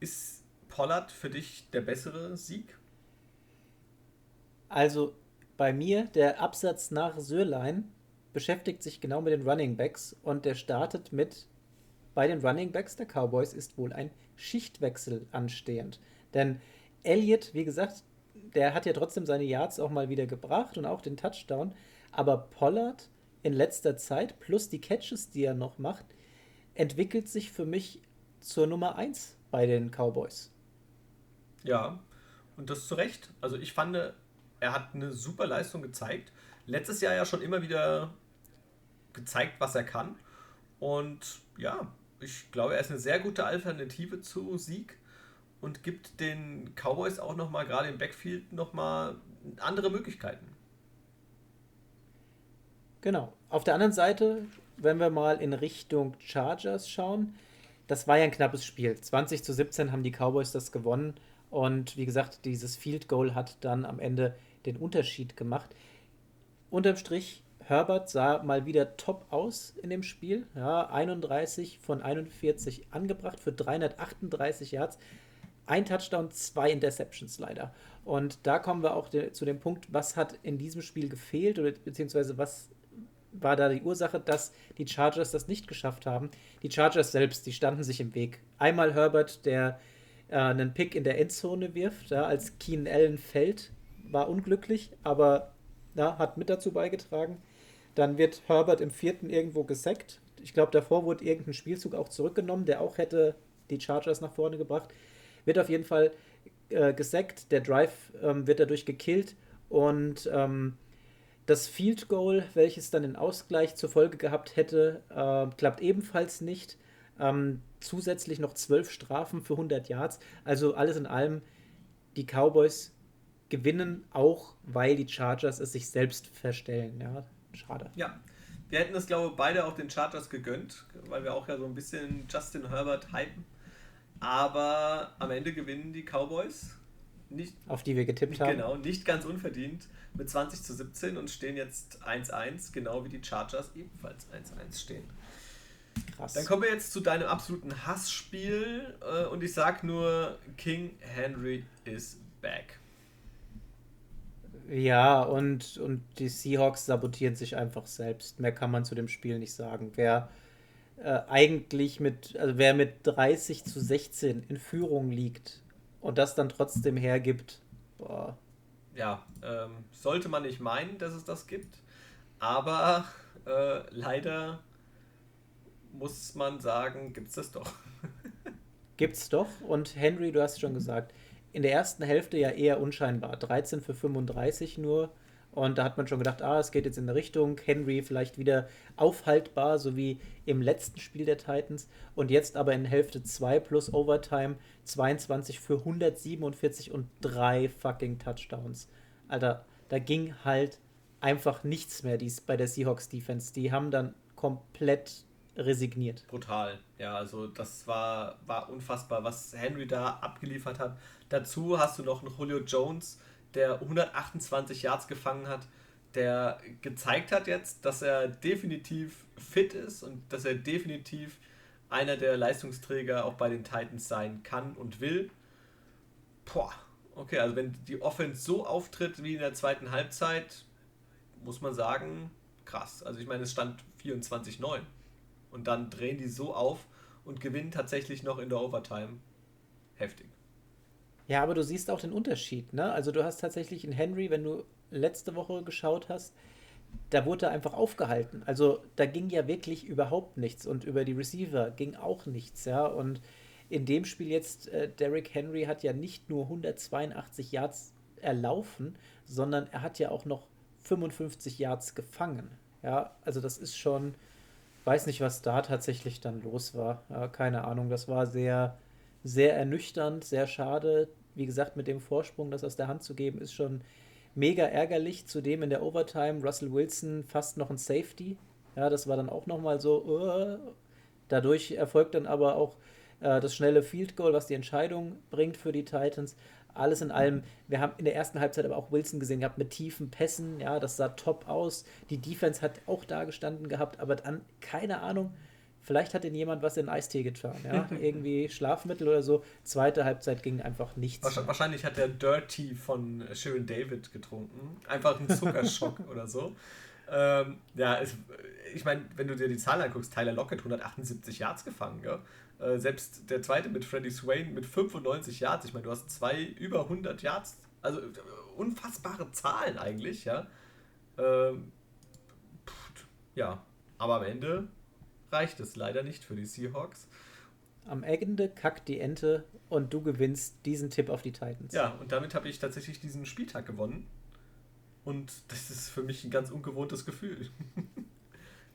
ist Pollard für dich der bessere Sieg? Also bei mir, der Absatz nach Sörlein beschäftigt sich genau mit den Running Backs und der startet mit, bei den Running Backs der Cowboys ist wohl ein Schichtwechsel anstehend. Denn Elliott, wie gesagt, der hat ja trotzdem seine Yards auch mal wieder gebracht und auch den Touchdown. Aber Pollard in letzter Zeit, plus die Catches, die er noch macht, entwickelt sich für mich zur Nummer 1 bei den Cowboys. Ja, und das zu Recht. Also ich fand, er hat eine super Leistung gezeigt. Letztes Jahr ja schon immer wieder gezeigt, was er kann. Und ja, ich glaube, er ist eine sehr gute Alternative zu Sieg und gibt den Cowboys auch nochmal, gerade im Backfield, nochmal andere Möglichkeiten. Genau. Auf der anderen Seite, wenn wir mal in Richtung Chargers schauen, das war ja ein knappes Spiel. 20 zu 17 haben die Cowboys das gewonnen. Und wie gesagt, dieses Field Goal hat dann am Ende den Unterschied gemacht. Unterm Strich, Herbert sah mal wieder top aus in dem Spiel. Ja, 31 von 41 angebracht für 338 Yards. Ein Touchdown, zwei Interceptions leider. Und da kommen wir auch de zu dem Punkt, was hat in diesem Spiel gefehlt oder beziehungsweise was war da die Ursache, dass die Chargers das nicht geschafft haben. Die Chargers selbst, die standen sich im Weg. Einmal Herbert, der äh, einen Pick in der Endzone wirft, ja, als Keenan Allen fällt, war unglücklich, aber ja, hat mit dazu beigetragen. Dann wird Herbert im vierten irgendwo gesackt. Ich glaube, davor wurde irgendein Spielzug auch zurückgenommen, der auch hätte die Chargers nach vorne gebracht. Wird auf jeden Fall äh, gesackt. Der Drive ähm, wird dadurch gekillt und ähm, das Field Goal, welches dann den Ausgleich zur Folge gehabt hätte, äh, klappt ebenfalls nicht. Ähm, zusätzlich noch zwölf Strafen für 100 Yards. Also alles in allem, die Cowboys gewinnen auch, weil die Chargers es sich selbst verstellen. Ja, schade. Ja, wir hätten es, glaube ich, beide auch den Chargers gegönnt, weil wir auch ja so ein bisschen Justin Herbert hypen. Aber am Ende gewinnen die Cowboys. Nicht, auf die wir getippt haben. Genau, nicht ganz unverdient mit 20 zu 17 und stehen jetzt 1-1, genau wie die Chargers ebenfalls 1-1 stehen. Krass. Dann kommen wir jetzt zu deinem absoluten Hassspiel äh, und ich sag nur, King Henry is back. Ja, und, und die Seahawks sabotieren sich einfach selbst. Mehr kann man zu dem Spiel nicht sagen. Wer äh, eigentlich mit, also wer mit 30 zu 16 in Führung liegt und das dann trotzdem hergibt, boah, ja, ähm, sollte man nicht meinen, dass es das gibt. Aber äh, leider muss man sagen, gibt es das doch. Gibt's doch. Und Henry, du hast schon gesagt, in der ersten Hälfte ja eher unscheinbar. 13 für 35 nur. Und da hat man schon gedacht, ah, es geht jetzt in eine Richtung. Henry vielleicht wieder aufhaltbar, so wie im letzten Spiel der Titans. Und jetzt aber in Hälfte 2 plus Overtime 22 für 147 und drei fucking Touchdowns. Alter, da ging halt einfach nichts mehr dies, bei der Seahawks Defense. Die haben dann komplett resigniert. Brutal. Ja, also das war, war unfassbar, was Henry da abgeliefert hat. Dazu hast du noch einen Julio Jones, der 128 Yards gefangen hat, der gezeigt hat jetzt, dass er definitiv fit ist und dass er definitiv einer der Leistungsträger auch bei den Titans sein kann und will. Boah, okay, also wenn die Offense so auftritt wie in der zweiten Halbzeit, muss man sagen, krass. Also ich meine, es stand 24-9 und dann drehen die so auf und gewinnen tatsächlich noch in der Overtime. Heftig. Ja, aber du siehst auch den Unterschied, ne? Also du hast tatsächlich in Henry, wenn du letzte Woche geschaut hast, da wurde er einfach aufgehalten. Also da ging ja wirklich überhaupt nichts und über die Receiver ging auch nichts, ja. Und in dem Spiel jetzt, äh, Derrick Henry hat ja nicht nur 182 Yards erlaufen, sondern er hat ja auch noch 55 Yards gefangen. Ja, also das ist schon, weiß nicht, was da tatsächlich dann los war. Ja, keine Ahnung, das war sehr, sehr ernüchternd, sehr schade. Wie gesagt, mit dem Vorsprung, das aus der Hand zu geben, ist schon mega ärgerlich. Zudem in der Overtime Russell Wilson fast noch ein Safety. Ja, das war dann auch nochmal so. Uh, dadurch erfolgt dann aber auch äh, das schnelle Field Goal, was die Entscheidung bringt für die Titans. Alles in allem, wir haben in der ersten Halbzeit aber auch Wilson gesehen gehabt mit tiefen Pässen, ja, das sah top aus. Die Defense hat auch da gestanden gehabt, aber dann, keine Ahnung, vielleicht hat denn jemand was in Eistee getan, ja, <laughs> irgendwie Schlafmittel oder so. Zweite Halbzeit ging einfach nichts. Wahrscheinlich hat der Dirty von Sharon David getrunken, einfach ein Zuckerschock <laughs> oder so. Ähm, ja, es, ich meine, wenn du dir die Zahlen anguckst, Tyler Lockett 178 Yards gefangen, ja? Äh, selbst der zweite mit Freddie Swain mit 95 Yards. Ich meine, du hast zwei über 100 Yards. Also äh, unfassbare Zahlen eigentlich, ja. Ähm, pff, ja, aber am Ende reicht es leider nicht für die Seahawks. Am Ende kackt die Ente und du gewinnst diesen Tipp auf die Titans. Ja, und damit habe ich tatsächlich diesen Spieltag gewonnen. Und das ist für mich ein ganz ungewohntes Gefühl. <laughs>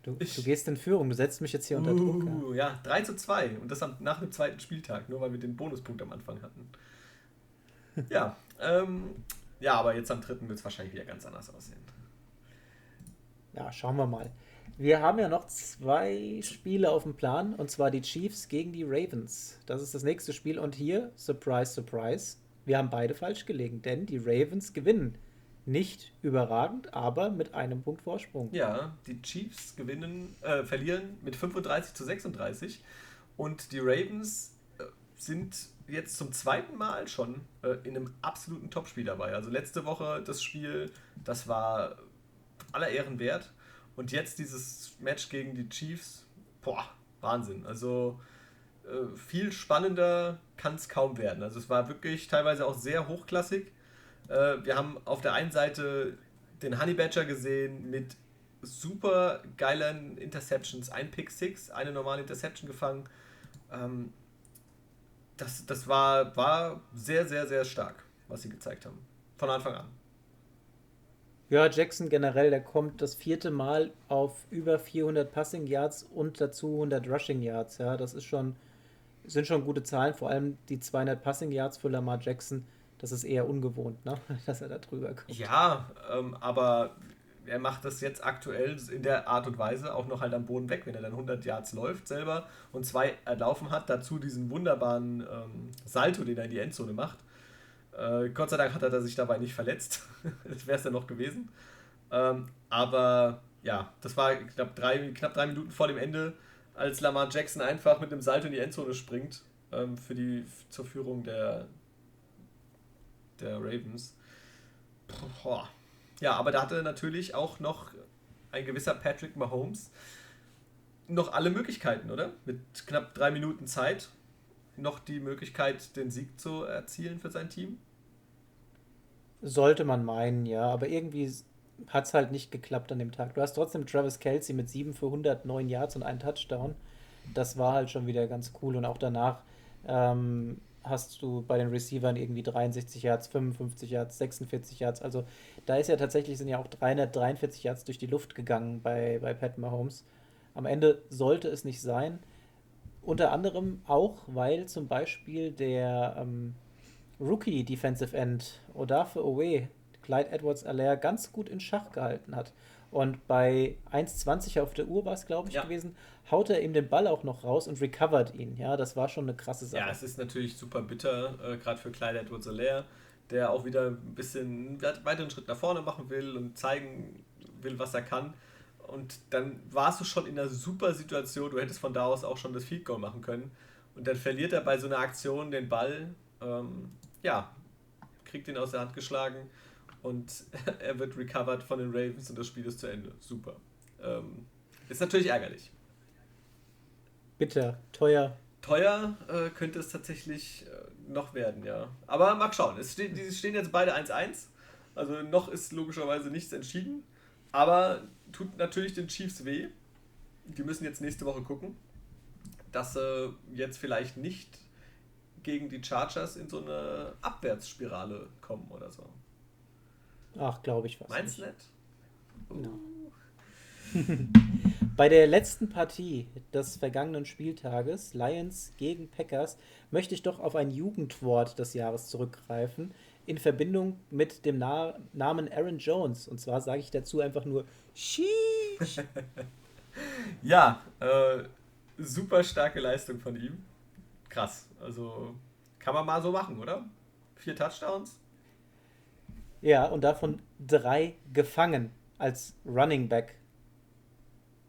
Du, ich, du, gehst in Führung, du setzt mich jetzt hier unter Druck. Uh, ja. ja, 3 zu 2 und das nach dem zweiten Spieltag, nur weil wir den Bonuspunkt am Anfang hatten. ja, <laughs> ähm, ja, aber jetzt am dritten wird es wahrscheinlich wieder ganz anders aussehen. Ja, schauen wir mal. Wir haben ja noch zwei Spiele auf dem Plan und zwar die Chiefs gegen die Ravens. Das ist das nächste Spiel und hier, surprise, surprise, wir haben beide falsch gelegen, denn die Ravens gewinnen nicht überragend, aber mit einem Punkt Vorsprung. Ja, die Chiefs gewinnen, äh, verlieren mit 35 zu 36 und die Ravens äh, sind jetzt zum zweiten Mal schon äh, in einem absoluten Topspiel dabei. Also letzte Woche das Spiel, das war aller Ehren wert und jetzt dieses Match gegen die Chiefs, boah, Wahnsinn. Also äh, viel spannender kann es kaum werden. Also es war wirklich teilweise auch sehr hochklassig äh, wir haben auf der einen Seite den Honey Badger gesehen mit super geilen Interceptions. Ein Pick Six, eine normale Interception gefangen. Ähm, das das war, war sehr, sehr, sehr stark, was sie gezeigt haben. Von Anfang an. Ja, Jackson generell, der kommt das vierte Mal auf über 400 Passing Yards und dazu 100 Rushing Yards. Ja, das ist schon, sind schon gute Zahlen. Vor allem die 200 Passing Yards für Lamar Jackson das ist eher ungewohnt, ne? <laughs> dass er da drüber kommt. Ja, ähm, aber er macht das jetzt aktuell in der Art und Weise auch noch halt am Boden weg, wenn er dann 100 Yards läuft selber und zwei erlaufen hat, dazu diesen wunderbaren ähm, Salto, den er in die Endzone macht. Äh, Gott sei Dank hat er sich dabei nicht verletzt. <laughs> das wäre es dann noch gewesen. Ähm, aber ja, das war knapp drei, knapp drei Minuten vor dem Ende, als Lamar Jackson einfach mit einem Salto in die Endzone springt ähm, für die, zur Führung der, der Ravens. Boah. Ja, aber da hatte natürlich auch noch ein gewisser Patrick Mahomes noch alle Möglichkeiten, oder? Mit knapp drei Minuten Zeit noch die Möglichkeit, den Sieg zu erzielen für sein Team? Sollte man meinen, ja, aber irgendwie hat es halt nicht geklappt an dem Tag. Du hast trotzdem Travis Kelsey mit 7 für 109 Yards und einen Touchdown. Das war halt schon wieder ganz cool und auch danach ähm, hast du bei den Receivern irgendwie 63 Yards, 55 Yards, 46 Yards. Also da ist ja tatsächlich, sind ja auch 343 Yards durch die Luft gegangen bei, bei Pat Mahomes. Am Ende sollte es nicht sein. Unter anderem auch, weil zum Beispiel der ähm, Rookie Defensive End Odafe Owe Clyde Edwards-Alaire ganz gut in Schach gehalten hat. Und bei 1,20 auf der Uhr war es, glaube ich, ja. gewesen, haut er ihm den Ball auch noch raus und recovert ihn. Ja, das war schon eine krasse Sache. Ja, es ist natürlich super bitter, äh, gerade für Clyde Edwards-Alaire, der auch wieder ein bisschen weiteren Schritt nach vorne machen will und zeigen will, was er kann. Und dann warst du schon in einer super Situation, du hättest von da aus auch schon das Field Goal machen können. Und dann verliert er bei so einer Aktion den Ball, ähm, ja, kriegt ihn aus der Hand geschlagen und <laughs> er wird recovered von den Ravens und das Spiel ist zu Ende. Super. Ähm, ist natürlich ärgerlich. Bitter, teuer. Teuer äh, könnte es tatsächlich äh, noch werden, ja. Aber mal schauen. Es ste die stehen jetzt beide 1-1. Also noch ist logischerweise nichts entschieden. Aber tut natürlich den Chiefs weh. Die müssen jetzt nächste Woche gucken, dass sie jetzt vielleicht nicht gegen die Chargers in so eine Abwärtsspirale kommen oder so. Ach, glaube ich was. Meinst du nicht? No. <laughs> Bei der letzten Partie des vergangenen Spieltages, Lions gegen Packers, möchte ich doch auf ein Jugendwort des Jahres zurückgreifen, in Verbindung mit dem Na Namen Aaron Jones. Und zwar sage ich dazu einfach nur Sheesh. <laughs> ja, äh, super starke Leistung von ihm. Krass. Also kann man mal so machen, oder? Vier Touchdowns. Ja, und davon drei gefangen als Running Back.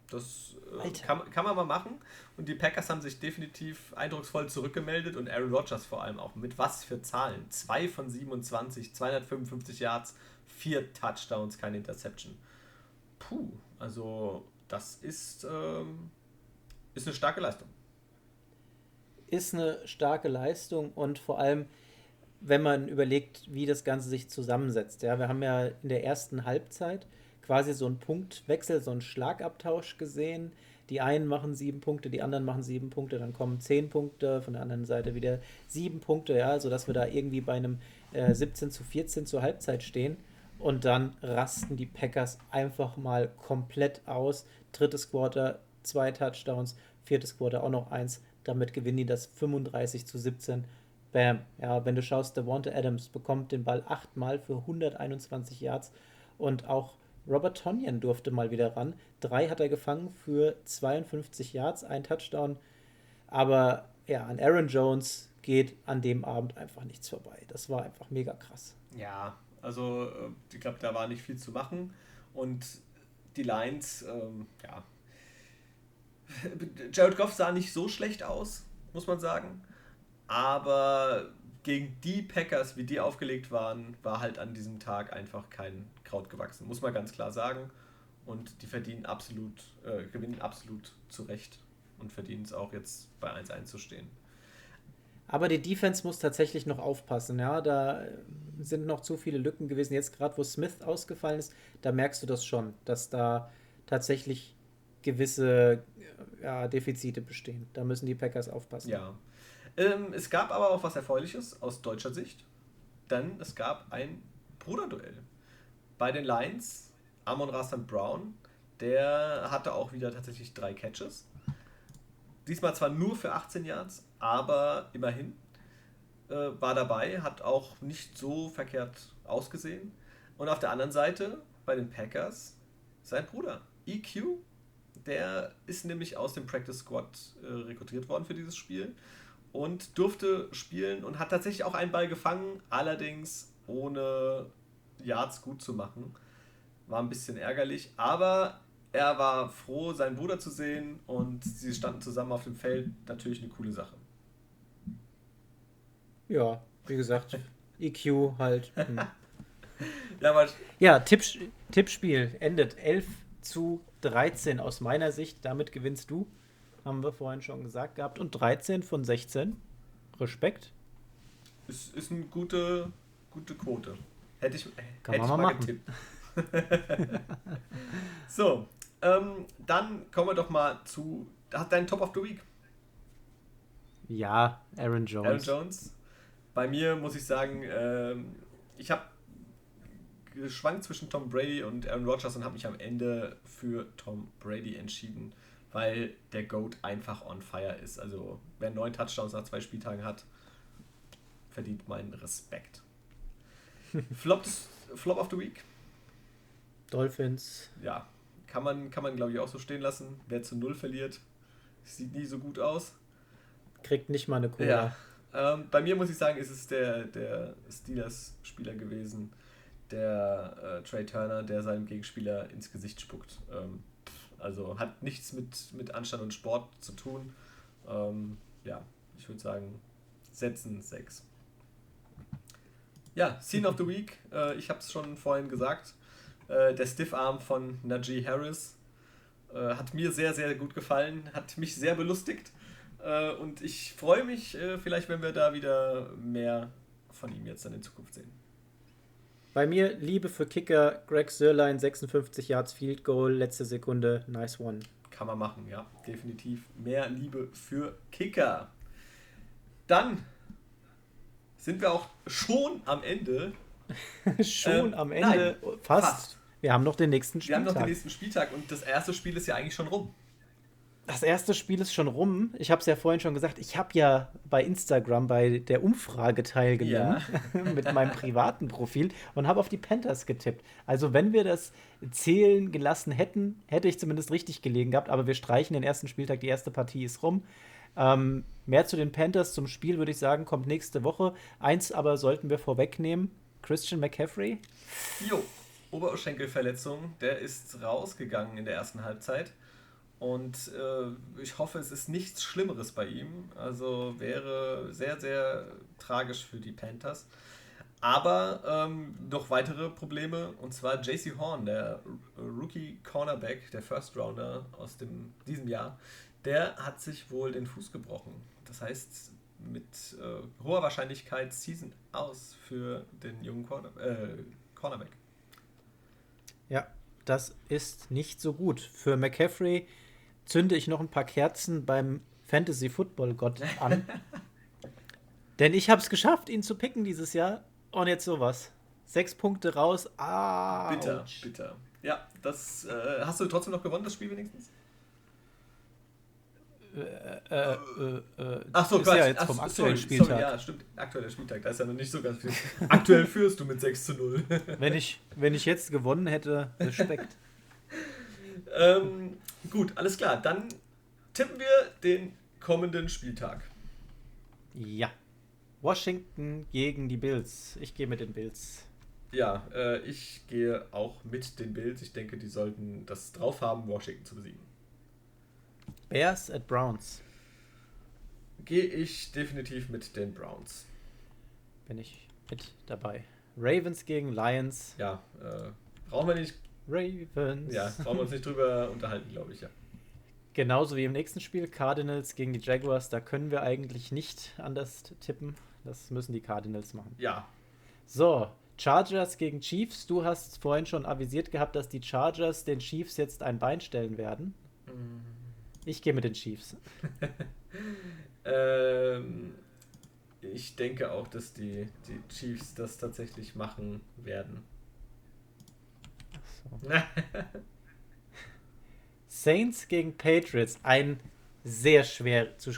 Das äh, kann, kann man mal machen. Und die Packers haben sich definitiv eindrucksvoll zurückgemeldet und Aaron Rodgers vor allem auch. Mit was für Zahlen? 2 von 27, 255 Yards, 4 Touchdowns, keine Interception. Puh, also das ist, ähm, ist eine starke Leistung. Ist eine starke Leistung und vor allem wenn man überlegt, wie das Ganze sich zusammensetzt. Ja, wir haben ja in der ersten Halbzeit quasi so einen Punktwechsel, so einen Schlagabtausch gesehen. Die einen machen sieben Punkte, die anderen machen sieben Punkte, dann kommen zehn Punkte, von der anderen Seite wieder sieben Punkte, ja, sodass wir da irgendwie bei einem äh, 17 zu 14 zur Halbzeit stehen. Und dann rasten die Packers einfach mal komplett aus. Drittes Quarter, zwei Touchdowns, viertes Quarter auch noch eins. Damit gewinnen die das 35 zu 17 Bam. Ja, wenn du schaust, Devonta Adams bekommt den Ball achtmal für 121 Yards und auch Robert Tonyan durfte mal wieder ran. Drei hat er gefangen für 52 Yards, ein Touchdown. Aber ja, an Aaron Jones geht an dem Abend einfach nichts vorbei. Das war einfach mega krass. Ja, also äh, ich glaube, da war nicht viel zu machen. Und die Lions, ähm, ja. <laughs> Jared Goff sah nicht so schlecht aus, muss man sagen. Aber gegen die Packers, wie die aufgelegt waren, war halt an diesem Tag einfach kein Kraut gewachsen, muss man ganz klar sagen. Und die verdienen absolut, äh, gewinnen absolut zurecht und verdienen es auch jetzt bei 1-1 zu stehen. Aber die Defense muss tatsächlich noch aufpassen, ja. Da sind noch zu viele Lücken gewesen. Jetzt gerade, wo Smith ausgefallen ist, da merkst du das schon, dass da tatsächlich gewisse ja, Defizite bestehen. Da müssen die Packers aufpassen. Ja, ähm, es gab aber auch was Erfreuliches aus deutscher Sicht, denn es gab ein Bruderduell. Bei den Lions, Amon Rastan Brown, der hatte auch wieder tatsächlich drei Catches. Diesmal zwar nur für 18 Yards, aber immerhin äh, war dabei, hat auch nicht so verkehrt ausgesehen. Und auf der anderen Seite, bei den Packers, sein Bruder, EQ, der ist nämlich aus dem Practice Squad äh, rekrutiert worden für dieses Spiel und durfte spielen und hat tatsächlich auch einen Ball gefangen, allerdings ohne Yards gut zu machen. War ein bisschen ärgerlich, aber er war froh, seinen Bruder zu sehen und sie standen zusammen auf dem Feld. Natürlich eine coole Sache. Ja, wie gesagt, EQ halt. Hm. <laughs> ja, ja Tipp, Tippspiel endet 11 zu 13 aus meiner Sicht. Damit gewinnst du haben wir vorhin schon gesagt gehabt. Und 13 von 16. Respekt. Ist, ist eine gute, gute Quote. Hätte ich, Kann hätte man ich mal, machen. <laughs> so, ähm, dann kommen wir doch mal zu. Hat dein Top of the Week? Ja, Aaron Jones. Aaron Jones. Bei mir muss ich sagen, ähm, ich habe geschwankt zwischen Tom Brady und Aaron Rodgers und habe mich am Ende für Tom Brady entschieden weil der GOAT einfach on fire ist. Also, wer neun Touchdowns nach zwei Spieltagen hat, verdient meinen Respekt. <laughs> Flops Flop of the Week? Dolphins. Ja, kann man, kann man glaube ich auch so stehen lassen. Wer zu Null verliert, sieht nie so gut aus. Kriegt nicht mal eine Kohle. Ja. Ähm, bei mir muss ich sagen, ist es der, der Steelers-Spieler gewesen, der äh, Trey Turner, der seinem Gegenspieler ins Gesicht spuckt. Ähm, also hat nichts mit, mit Anstand und Sport zu tun. Ähm, ja, ich würde sagen, setzen 6. Ja, Scene of the Week, äh, ich habe es schon vorhin gesagt. Äh, der Stiffarm von Najee Harris äh, hat mir sehr, sehr gut gefallen, hat mich sehr belustigt. Äh, und ich freue mich äh, vielleicht, wenn wir da wieder mehr von ihm jetzt dann in Zukunft sehen. Bei mir Liebe für Kicker, Greg Sörlein, 56 Yards Field Goal, letzte Sekunde, nice one. Kann man machen, ja, definitiv. Mehr Liebe für Kicker. Dann sind wir auch schon am Ende. <laughs> schon ähm, am Ende, nein, fast. fast. Wir haben noch den nächsten Spieltag. Wir haben noch den nächsten Spieltag und das erste Spiel ist ja eigentlich schon rum. Das erste Spiel ist schon rum. Ich habe es ja vorhin schon gesagt, ich habe ja bei Instagram bei der Umfrage teilgenommen ja. <laughs> mit meinem privaten Profil und habe auf die Panthers getippt. Also wenn wir das zählen gelassen hätten, hätte ich zumindest richtig gelegen gehabt, aber wir streichen den ersten Spieltag, die erste Partie ist rum. Ähm, mehr zu den Panthers zum Spiel würde ich sagen, kommt nächste Woche. Eins aber sollten wir vorwegnehmen: Christian McCaffrey. Jo, Oberschenkelverletzung, der ist rausgegangen in der ersten Halbzeit. Und äh, ich hoffe, es ist nichts Schlimmeres bei ihm. Also wäre sehr, sehr tragisch für die Panthers. Aber ähm, noch weitere Probleme, und zwar JC Horn, der Rookie Cornerback, der First Rounder aus dem, diesem Jahr, der hat sich wohl den Fuß gebrochen. Das heißt, mit äh, hoher Wahrscheinlichkeit Season aus für den jungen Corner, äh, Cornerback. Ja, das ist nicht so gut. Für McCaffrey zünde ich noch ein paar Kerzen beim Fantasy Football Gott an. <laughs> Denn ich habe es geschafft, ihn zu picken dieses Jahr. Und jetzt sowas. Sechs Punkte raus. Ah. Bitter, bitter. Ja, das äh, hast du trotzdem noch gewonnen, das Spiel wenigstens? Äh, äh, äh, Ach so, Quatsch. Ja jetzt vom Ach, aktuellen sorry, Spieltag. Sorry, ja, stimmt. Aktueller Spieltag. Da ist ja noch nicht so ganz viel. Aktuell führst du mit 6 zu 0. wenn, ich, wenn ich jetzt gewonnen hätte, Respekt. <laughs> ähm, gut, alles klar. Dann tippen wir den kommenden Spieltag. Ja. Washington gegen die Bills. Ich gehe mit den Bills. Ja, äh, ich gehe auch mit den Bills. Ich denke, die sollten das drauf haben, Washington zu besiegen. Bears at Browns. Gehe ich definitiv mit den Browns. Bin ich mit dabei. Ravens gegen Lions. Ja, äh, brauchen wir nicht. Ravens. Ja, brauchen wir uns nicht drüber unterhalten, glaube ich, ja. Genauso wie im nächsten Spiel, Cardinals gegen die Jaguars. Da können wir eigentlich nicht anders tippen. Das müssen die Cardinals machen. Ja. So, Chargers gegen Chiefs. Du hast vorhin schon avisiert gehabt, dass die Chargers den Chiefs jetzt ein Bein stellen werden. Mhm. Ich gehe mit den Chiefs. <laughs> ähm, ich denke auch, dass die, die Chiefs das tatsächlich machen werden. <laughs> Saints gegen Patriots. Ein sehr schwer zu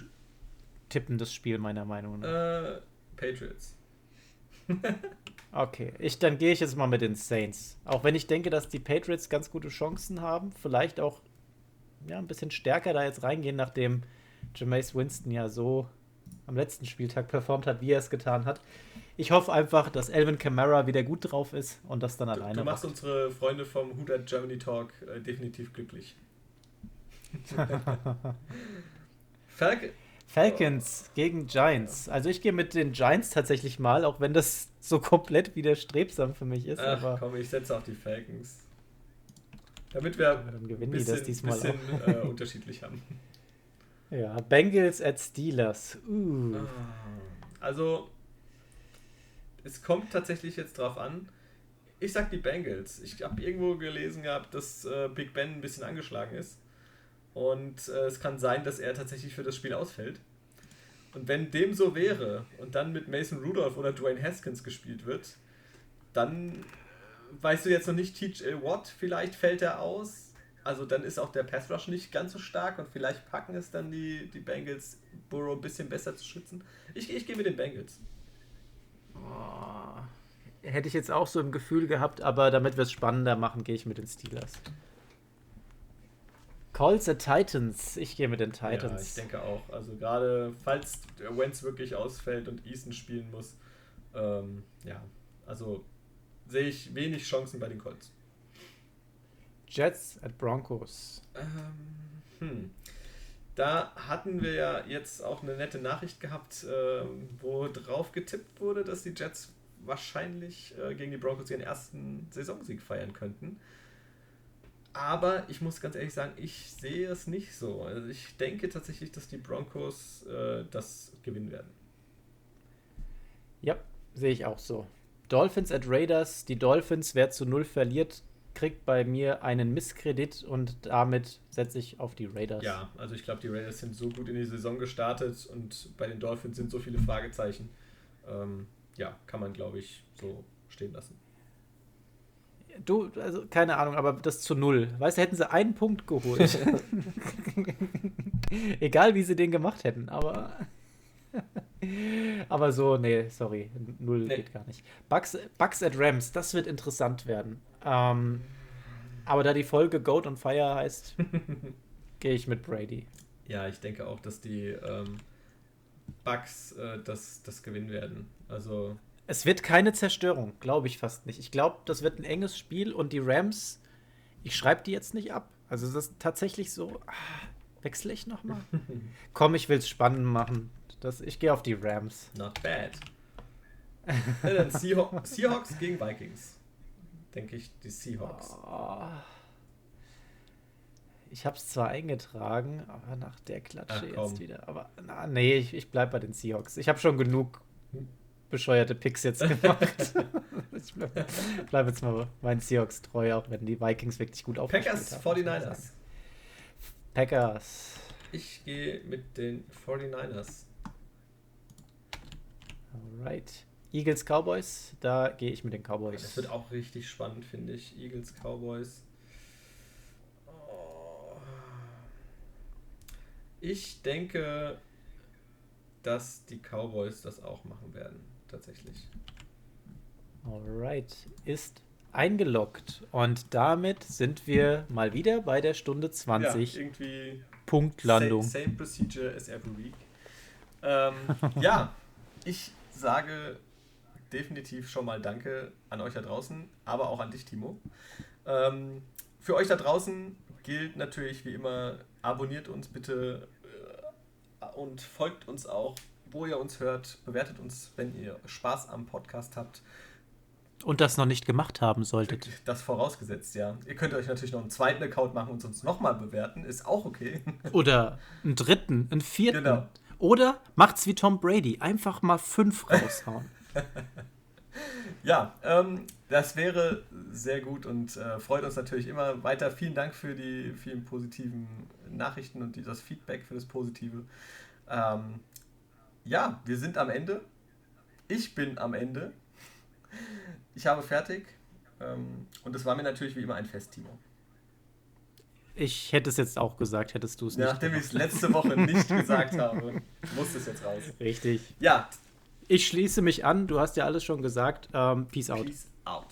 tippendes Spiel, meiner Meinung nach. Äh, Patriots. <laughs> okay, ich, dann gehe ich jetzt mal mit den Saints. Auch wenn ich denke, dass die Patriots ganz gute Chancen haben. Vielleicht auch ja, ein bisschen stärker da jetzt reingehen, nachdem Jameis Winston ja so am letzten Spieltag performt hat, wie er es getan hat. Ich hoffe einfach, dass Elvin Kamara wieder gut drauf ist und das dann alleine Du machst macht. unsere Freunde vom Who Germany Talk äh, definitiv glücklich. <laughs> Falcon. Falcons gegen Giants. Also ich gehe mit den Giants tatsächlich mal, auch wenn das so komplett widerstrebsam für mich ist. Ach, aber komm, ich setze auf die Falcons. Damit wir dann gewinnen bisschen, die das diesmal bisschen, auch. Äh, <laughs> unterschiedlich haben. Ja, Bengals at Steelers. Uh. Ah, also, es kommt tatsächlich jetzt drauf an. Ich sag die Bengals. Ich habe irgendwo gelesen gehabt, dass äh, Big Ben ein bisschen angeschlagen ist. Und äh, es kann sein, dass er tatsächlich für das Spiel ausfällt. Und wenn dem so wäre und dann mit Mason Rudolph oder Dwayne Haskins gespielt wird, dann weißt du jetzt noch nicht, TJ Watt, vielleicht fällt er aus. Also dann ist auch der Pass Rush nicht ganz so stark und vielleicht packen es dann die, die Bengals, Burrow ein bisschen besser zu schützen. Ich, ich gehe mit den Bengals. Oh, hätte ich jetzt auch so im Gefühl gehabt, aber damit wir es spannender machen, gehe ich mit den Steelers. Colts at Titans. Ich gehe mit den Titans. Ja, ich denke auch. Also gerade falls Wentz wirklich ausfällt und Easton spielen muss, ähm, ja, also sehe ich wenig Chancen bei den Colts. Jets at Broncos. Ähm, hm. Da hatten wir ja jetzt auch eine nette Nachricht gehabt, äh, wo drauf getippt wurde, dass die Jets wahrscheinlich äh, gegen die Broncos ihren ersten Saisonsieg feiern könnten. Aber ich muss ganz ehrlich sagen, ich sehe es nicht so. Also ich denke tatsächlich, dass die Broncos äh, das gewinnen werden. Ja, sehe ich auch so. Dolphins at Raiders. Die Dolphins, wer zu null verliert, kriegt bei mir einen Misskredit und damit setze ich auf die Raiders. Ja, also ich glaube, die Raiders sind so gut in die Saison gestartet und bei den Dolphins sind so viele Fragezeichen. Ähm, ja, kann man, glaube ich, so stehen lassen. Du, also keine Ahnung, aber das zu null. Weißt du, hätten sie einen Punkt geholt. <laughs> <laughs> Egal, wie sie den gemacht hätten, aber. <laughs> aber so, nee, sorry, null nee. geht gar nicht. Bugs, Bugs at Rams, das wird interessant werden. Ähm, aber da die Folge Goat on Fire heißt, <laughs> gehe ich mit Brady. Ja, ich denke auch, dass die ähm, Bugs äh, das, das gewinnen werden. Also es wird keine Zerstörung, glaube ich fast nicht. Ich glaube, das wird ein enges Spiel und die Rams, ich schreibe die jetzt nicht ab. Also das ist tatsächlich so, ah, wechsle ich nochmal? <laughs> Komm, ich will es spannend machen. Das, ich gehe auf die Rams. Not bad. dann Seahawks, <laughs> Seahawks gegen Vikings. Denke ich, die Seahawks. Oh. Ich habe es zwar eingetragen, aber nach der Klatsche Ach, jetzt wieder. Aber na, nee, ich, ich bleibe bei den Seahawks. Ich habe schon genug bescheuerte Picks jetzt <laughs> gemacht. <laughs> ich bleibe bleib jetzt mal meinen Seahawks treu, auch wenn die Vikings wirklich gut aufgestellt Packers, haben. 49ers. Packers. Ich gehe mit den 49ers. Alright. Eagles, Cowboys, da gehe ich mit den Cowboys. Das wird auch richtig spannend, finde ich. Eagles, Cowboys. Oh. Ich denke, dass die Cowboys das auch machen werden tatsächlich. Alright, ist eingeloggt. Und damit sind wir mal wieder bei der Stunde 20. Ja, irgendwie Punktlandung. Same, same procedure as every week. Ähm, ja, <laughs> ich sage definitiv schon mal Danke an euch da draußen, aber auch an dich, Timo. Ähm, für euch da draußen gilt natürlich wie immer, abonniert uns bitte äh, und folgt uns auch wo ihr uns hört. Bewertet uns, wenn ihr Spaß am Podcast habt. Und das noch nicht gemacht haben solltet. Das vorausgesetzt, ja. Ihr könnt euch natürlich noch einen zweiten Account machen und uns nochmal bewerten. Ist auch okay. Oder einen dritten, einen vierten. Genau. Oder macht's wie Tom Brady. Einfach mal fünf <laughs> raushauen. ja, ähm, das wäre sehr gut und äh, freut uns natürlich immer weiter. Vielen Dank für die vielen positiven Nachrichten und die, das Feedback für das Positive. Ähm, ja, wir sind am Ende. Ich bin am Ende. Ich habe fertig. Ähm, und es war mir natürlich wie immer ein Fest, Timo. Ich hätte es jetzt auch gesagt, hättest du es nicht. Nachdem ich es letzte Woche nicht <laughs> gesagt habe, muss es jetzt raus. Richtig. Ja. Ich schließe mich an. Du hast ja alles schon gesagt. Ähm, peace out. Peace out.